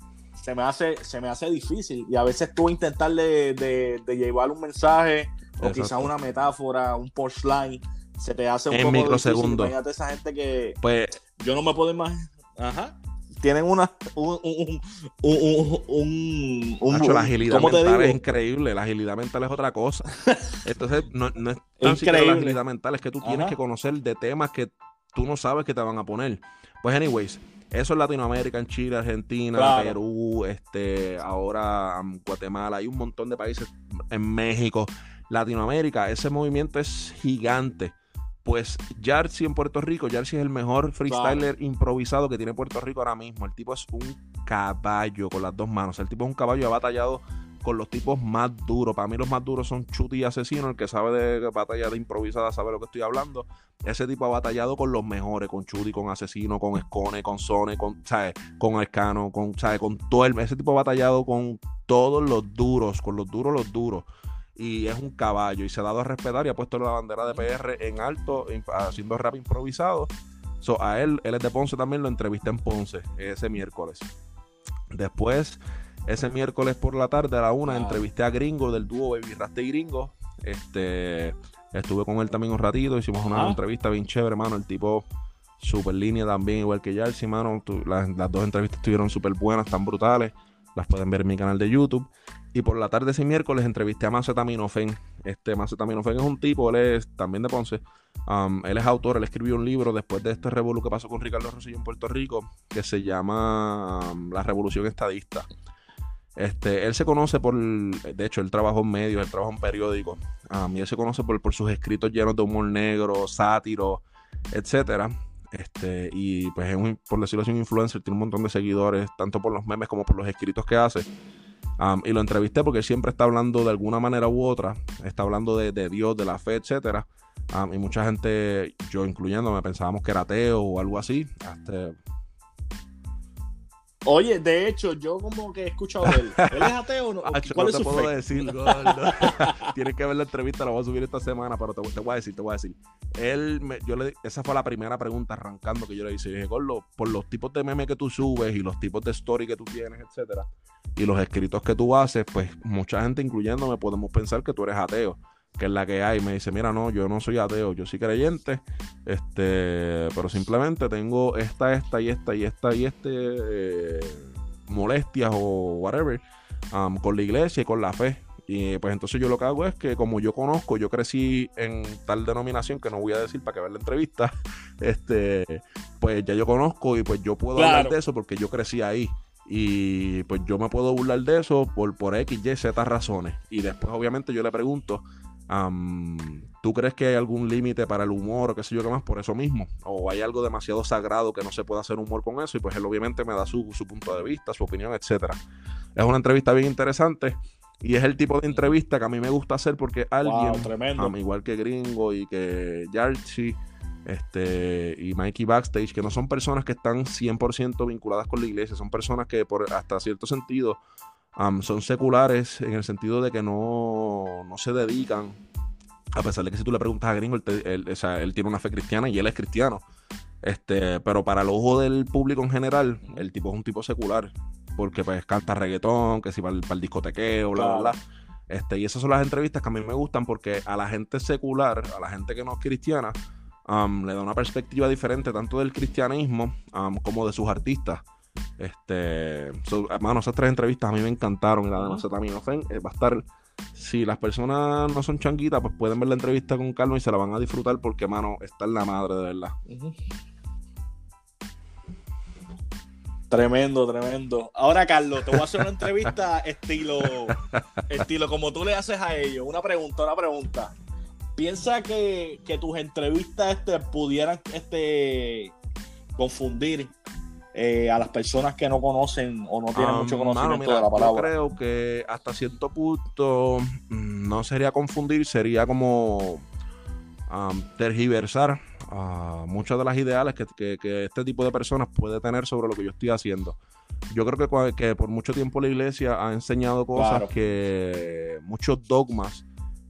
se me hace, se me hace difícil. Y a veces tú intentar de, llevar un mensaje o quizás una metáfora, un punchline, se te hace un en poco microsegundos. Imagínate esa gente que pues, yo no me puedo imaginar. Ajá tienen una un, un, un, un la agilidad mental es increíble la agilidad mental es otra cosa. Entonces no, no es tan increíble. la agilidad mental es que tú tienes que conocer de temas que tú no sabes que te van a poner. Pues anyways eso en Latinoamérica, en Chile, Argentina, Perú, este, ahora um, Guatemala, hay un montón de países en México, Latinoamérica, ese movimiento es gigante pues Jarcy en Puerto Rico, Jarcy es el mejor freestyler improvisado que tiene Puerto Rico ahora mismo. El tipo es un caballo con las dos manos. El tipo es un caballo, ha batallado con los tipos más duros. Para mí los más duros son Chuti y Asesino, el que sabe de batalla de improvisada sabe lo que estoy hablando. Ese tipo ha batallado con los mejores, con Chuti, con Asesino, con Escone, con Sone, con, ¿sabes? con Escano, con, ¿sabes? con todo el... Ese tipo ha batallado con todos los duros, con los duros, los duros y es un caballo y se ha dado a respetar y ha puesto la bandera de PR en alto haciendo rap improvisado. So, a él, él es de Ponce también, lo entrevisté en Ponce ese miércoles. Después, ese miércoles por la tarde a la una, entrevisté a Gringo del dúo Baby Rasta y Gringo. Este, estuve con él también un ratito, hicimos una entrevista bien chévere, hermano. El tipo super línea también, igual que Jarcy, mano. Las, las dos entrevistas estuvieron súper buenas, tan brutales. Las pueden ver en mi canal de YouTube. Y por la tarde ese miércoles entrevisté a Macetaminofen. Este Macetaminofen es un tipo, él es también de Ponce. Um, él es autor, él escribió un libro después de este revuelo que pasó con Ricardo Rosillo en Puerto Rico, que se llama um, La Revolución Estadista. Este, él se conoce por, de hecho, él trabajó en medios, él trabajó en periódicos, um, y él se conoce por, por, sus escritos llenos de humor negro, sátiro, etcétera. Este, y pues es un, por decirlo así, un influencer, tiene un montón de seguidores, tanto por los memes como por los escritos que hace y lo entrevisté porque siempre está hablando de alguna manera u otra, está hablando de, Dios, de la fe, etcétera. y mucha gente, yo incluyéndome, pensábamos que era ateo o algo así. Hasta, Oye, de hecho, yo como que he escuchado de él. ¿Él es ateo o no? ¿Cuál no te puedo decir, Tienes que ver la entrevista, la voy a subir esta semana, pero te, voy a decir, te voy a decir. Él, yo le, esa fue la primera pregunta arrancando que yo le hice. dije, Gordo, por los tipos de memes que tú subes y los tipos de story que tú tienes, etcétera, y los escritos que tú haces, pues mucha gente, incluyéndome, podemos pensar que tú eres ateo que es la que hay. Me dice, mira, no, yo no soy ateo, yo soy creyente, este, pero simplemente tengo esta, esta y esta y esta y este eh, molestias o whatever um, con la iglesia y con la fe. Y pues entonces yo lo que hago es que como yo conozco, yo crecí en tal denominación que no voy a decir para que vean la entrevista, este, pues ya yo conozco y pues yo puedo hablar de eso porque yo crecí ahí. Y pues yo me puedo burlar de eso por, por X, Y, Z razones. Y después obviamente yo le pregunto, ¿Tú crees que hay algún límite para el humor o qué sé yo qué más por eso mismo? ¿O hay algo demasiado sagrado que no se puede hacer humor con eso? Y pues él obviamente me da su, punto de vista, su opinión, etcétera. Es una entrevista bien interesante y es el tipo de entrevista que a mí me gusta hacer porque alguien, igual que Gringo y que Yarchi este, y Mikey Backstage, que no son personas que están 100% vinculadas con la iglesia, son personas que por hasta cierto sentido son seculares en el sentido de que no, no, se dedican, a pesar de que si tú le preguntas a Gringo, él, tiene una fe cristiana y él es cristiano. Este, pero para el ojo del público en general, el tipo es un tipo secular, porque pues canta reggaetón, que si va para el, discotequeo, bla, bla, bla. Este, y esas son las entrevistas que a mí me gustan porque a la gente secular, a la gente que no es cristiana, um, le da una perspectiva diferente tanto del cristianismo um, como de sus artistas. Este, hermano, esas tres entrevistas a mí me encantaron. Y la de Nocetaminofen eh, va a estar. Si las personas no son changuitas, pues pueden ver la entrevista con Carlos y se la van a disfrutar porque, mano, está en la madre, de verdad. Tremendo, tremendo. Ahora, Carlos, te voy a hacer una entrevista estilo, estilo como tú le haces a ellos. Una pregunta, una pregunta. ¿Piensa que, tus entrevistas este, pudieran este, confundir eh, a las personas que no conocen o no tienen mucho conocimiento de la palabra? Yo creo que hasta cierto punto mm, no sería confundir, sería como tergiversar muchas de las ideales que, este tipo de personas puede tener sobre lo que yo estoy haciendo. Yo creo que, que por mucho tiempo la iglesia ha enseñado cosas que muchos dogmas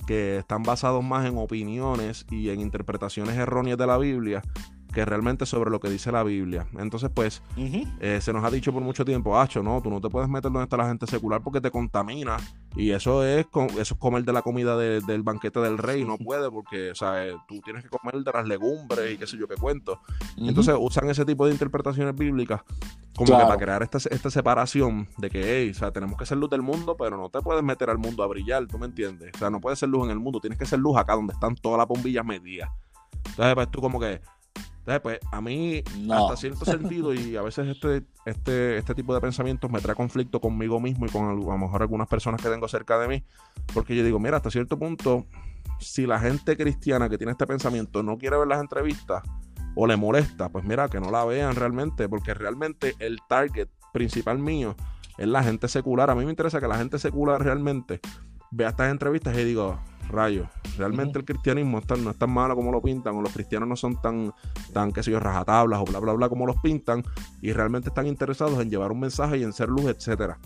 que están basados más en opiniones y en interpretaciones erróneas de la Biblia que realmente sobre lo que dice la Biblia. Entonces, pues, eh, se nos ha dicho por mucho tiempo, Hacho, no, tú no te puedes meter donde está la gente secular porque te contamina. Y eso es, eso es comer de la comida del banquete del rey, no puede porque, o sea, eh, tú tienes que comer de las legumbres y qué sé yo qué cuento. Entonces, usan ese tipo de interpretaciones bíblicas como que para crear esta, esta separación de que, hey, o sea, tenemos que ser luz del mundo, pero no te puedes meter al mundo a brillar, ¿tú me entiendes? O sea, no puedes ser luz en el mundo, tienes que ser luz acá donde están todas las bombillas medidas. Entonces, pues tú como que, entonces, pues a mí, hasta cierto sentido, y a veces este, este, este tipo de pensamientos me trae conflicto conmigo mismo y con a lo mejor algunas personas que tengo cerca de mí, porque yo digo, mira, hasta cierto punto, si la gente cristiana que tiene este pensamiento no quiere ver las entrevistas o le molesta, pues mira, que no la vean realmente, porque realmente el target principal mío es la gente secular. A mí me interesa que la gente secular realmente vea estas entrevistas y digo, rayos, realmente el cristianismo no es tan malo como lo pintan, o los cristianos no son tan, tan qué sé yo, rajatablas o bla, bla, bla como los pintan, y realmente están interesados en llevar un mensaje y en ser luz, etcétera.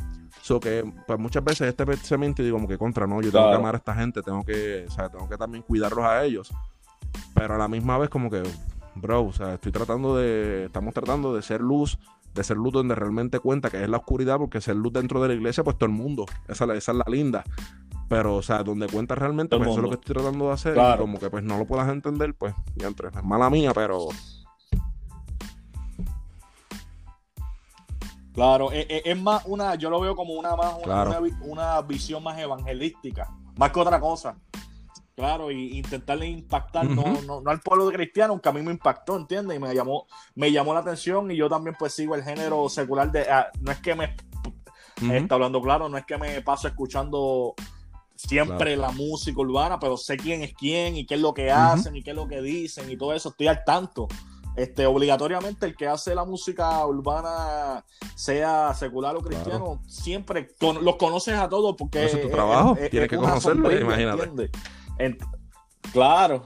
So que, pues muchas veces este pensamiento digo como que contra, no, yo tengo que amar a esta gente, tengo que, o sea, tengo que también cuidarlos a ellos, pero a la misma vez como que, bro, o sea, estoy tratando de, estamos tratando de ser luz, de ser luz donde realmente cuenta que es la oscuridad, porque ser luz dentro de la iglesia, pues todo el mundo, esa, esa es la linda. Pero, o sea, donde cuenta realmente, pues eso es lo que estoy tratando de hacer. Y como que pues no lo puedas entender, pues, ya entre, es mala mía, pero. Claro, e, e, es, más una, yo lo veo como una más una, visión más evangelística, más que otra cosa. Claro, y intentarle impactar no, no, al pueblo cristiano, que a mí me impactó, ¿entiendes? Y me llamó, me llamó la atención y yo también pues sigo el género secular de, ah, no es que me, está hablando claro, no es que me paso escuchando siempre la música urbana, pero sé quién es quién y qué es lo que hacen y qué es lo que dicen y todo eso, estoy al tanto. Este, obligatoriamente el que hace la música urbana, sea secular o cristiano, siempre los conoces a todos porque es tu trabajo, tienes que conocerlo, imagínate. claro,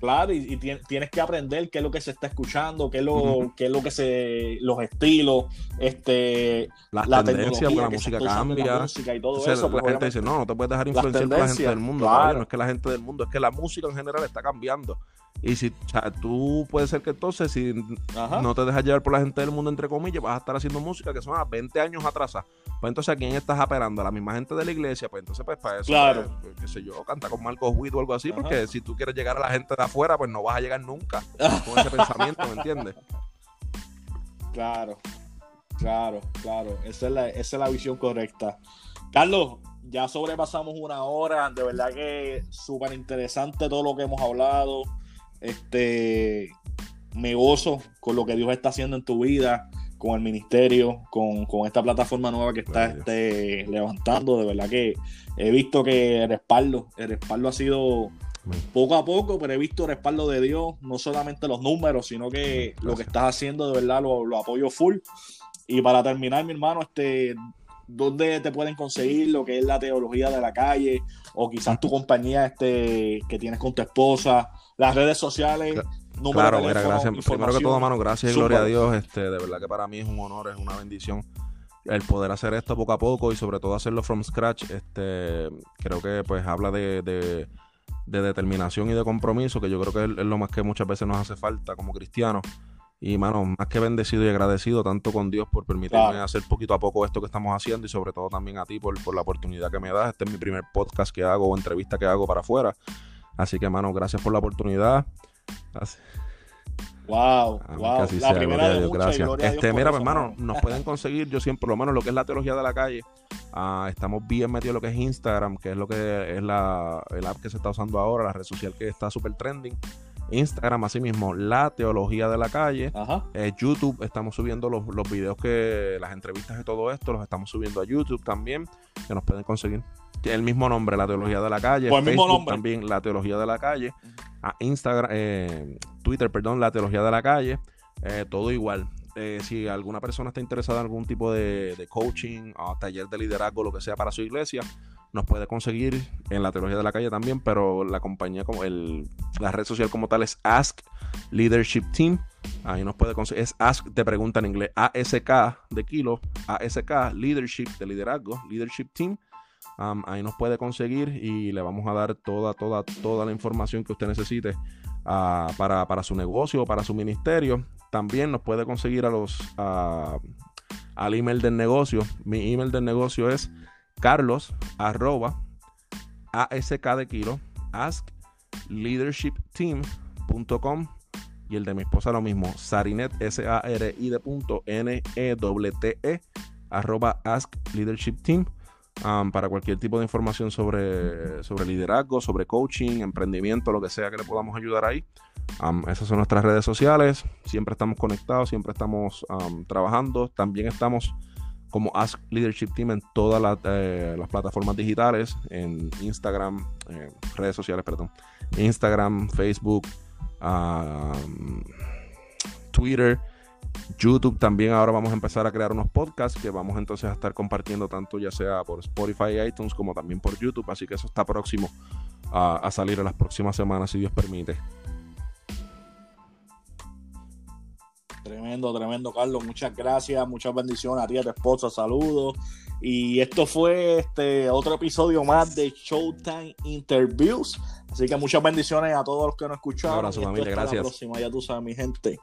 Claro, y, tienes que aprender qué es lo que se está escuchando, qué es lo, qué es lo que se. los estilos, este. la tendencia, la música cambia. La música y todo eso. La gente dice, no, no te puedes dejar influenciar por la gente del mundo. no es que la gente del mundo, es que la música en general está cambiando. Y si o sea, tú puedes ser que entonces, si no te dejas llevar por la gente del mundo, entre comillas, vas a estar haciendo música que son a 20 años atrás. Pues entonces, ¿a quién estás apelando? ¿A la misma gente de la iglesia? Pues entonces, pues para eso, claro. Pues, qué sé yo, canta con Marcos Witt o algo así, porque si tú quieres llegar a la gente de afuera, pues no vas a llegar nunca con ese pensamiento, ¿me entiendes? Claro, claro, claro. Esa es la, esa es la visión correcta. Carlos, ya sobrepasamos una hora. De verdad que súper interesante todo lo que hemos hablado. Este, me gozo con lo que Dios está haciendo en tu vida, con el ministerio, con, esta plataforma nueva que está este, levantando. De verdad que he visto que el respaldo, el respaldo ha sido poco a poco, pero he visto el respaldo de Dios, no solamente los números, sino que lo que estás haciendo de verdad lo, lo, apoyo full. Y para terminar, mi hermano, este, ¿dónde te pueden conseguir lo que es la teología de la calle? O quizás tu compañía este, que tienes con tu esposa, las redes sociales. claro, mira, gracias. Primero que todo, mano, gracias y gloria a Dios. Este, de verdad que para mí es un honor, es una bendición el poder hacer esto poco a poco y sobre todo hacerlo from scratch. Este, creo que pues habla de, de, determinación y de compromiso, que yo creo que es, lo más que muchas veces nos hace falta como cristianos. Y, mano, más que bendecido y agradecido tanto con Dios por permitirme hacer poquito a poco esto que estamos haciendo y sobre todo también a ti por, por la oportunidad que me das. Este es mi primer podcast que hago o entrevista que hago para afuera. Así que, mano, gracias por la oportunidad. Wow, wow. la primera de gracias. este, mira, hermano, nos pueden conseguir, yo siempre, por lo menos lo que es la teología de la calle, ah, estamos bien metidos en lo que es Instagram, que es lo que es la el app que se está usando ahora, la red social que está súper trending. Instagram, así mismo, la teología de la calle. Eh, YouTube, estamos subiendo los, los videos que, las entrevistas y todo esto, los estamos subiendo a YouTube también, que nos pueden conseguir. El mismo nombre, la teología de la calle. Pues Facebook también, la teología de la calle. A Instagram, eh, Twitter, perdón, la teología de la calle. Eh, todo igual. si alguna persona está interesada en algún tipo de, de coaching, o taller de liderazgo, lo que sea para su iglesia, nos puede conseguir en la teología de la calle también, pero la compañía como el, la red social como tal es Ask Leadership Team. Ahí nos puede conseguir, es Ask, te pregunta en inglés, ASK de kilo, ASK Leadership de liderazgo, Leadership Team. Ahí nos puede conseguir y le vamos a dar toda, toda, toda la información que usted necesite uh, para, para, su negocio o para su ministerio. También nos puede conseguir a los, uh, al email del negocio. Mi email del negocio es carlos arroba ask de kilo ask leadershipteam.com y el de mi esposa lo mismo sarinet s a r i de punto n e t e arroba ask leadership team para cualquier tipo de información sobre, sobre liderazgo, sobre coaching, emprendimiento, lo que sea que le podamos ayudar ahí. Esas son nuestras redes sociales. Siempre estamos conectados, siempre estamos trabajando. También estamos como Ask Leadership Team en todas eh, las, plataformas digitales, en Instagram, eh, redes sociales, perdón, Instagram, Facebook, Twitter, YouTube también ahora vamos a empezar a crear unos podcasts que vamos entonces a estar compartiendo tanto ya sea por Spotify y iTunes como también por YouTube, así que eso está próximo a salir en las próximas semanas si Dios permite. Tremendo, tremendo, Carlos. Muchas gracias, muchas bendiciones a ti, a tu esposa, saludos. Y esto fue este otro episodio más de Showtime Interviews. Así que muchas bendiciones a todos los que nos escucharon. Un abrazo, familia, gracias. Hasta la próxima, ya tú sabes, mi gente.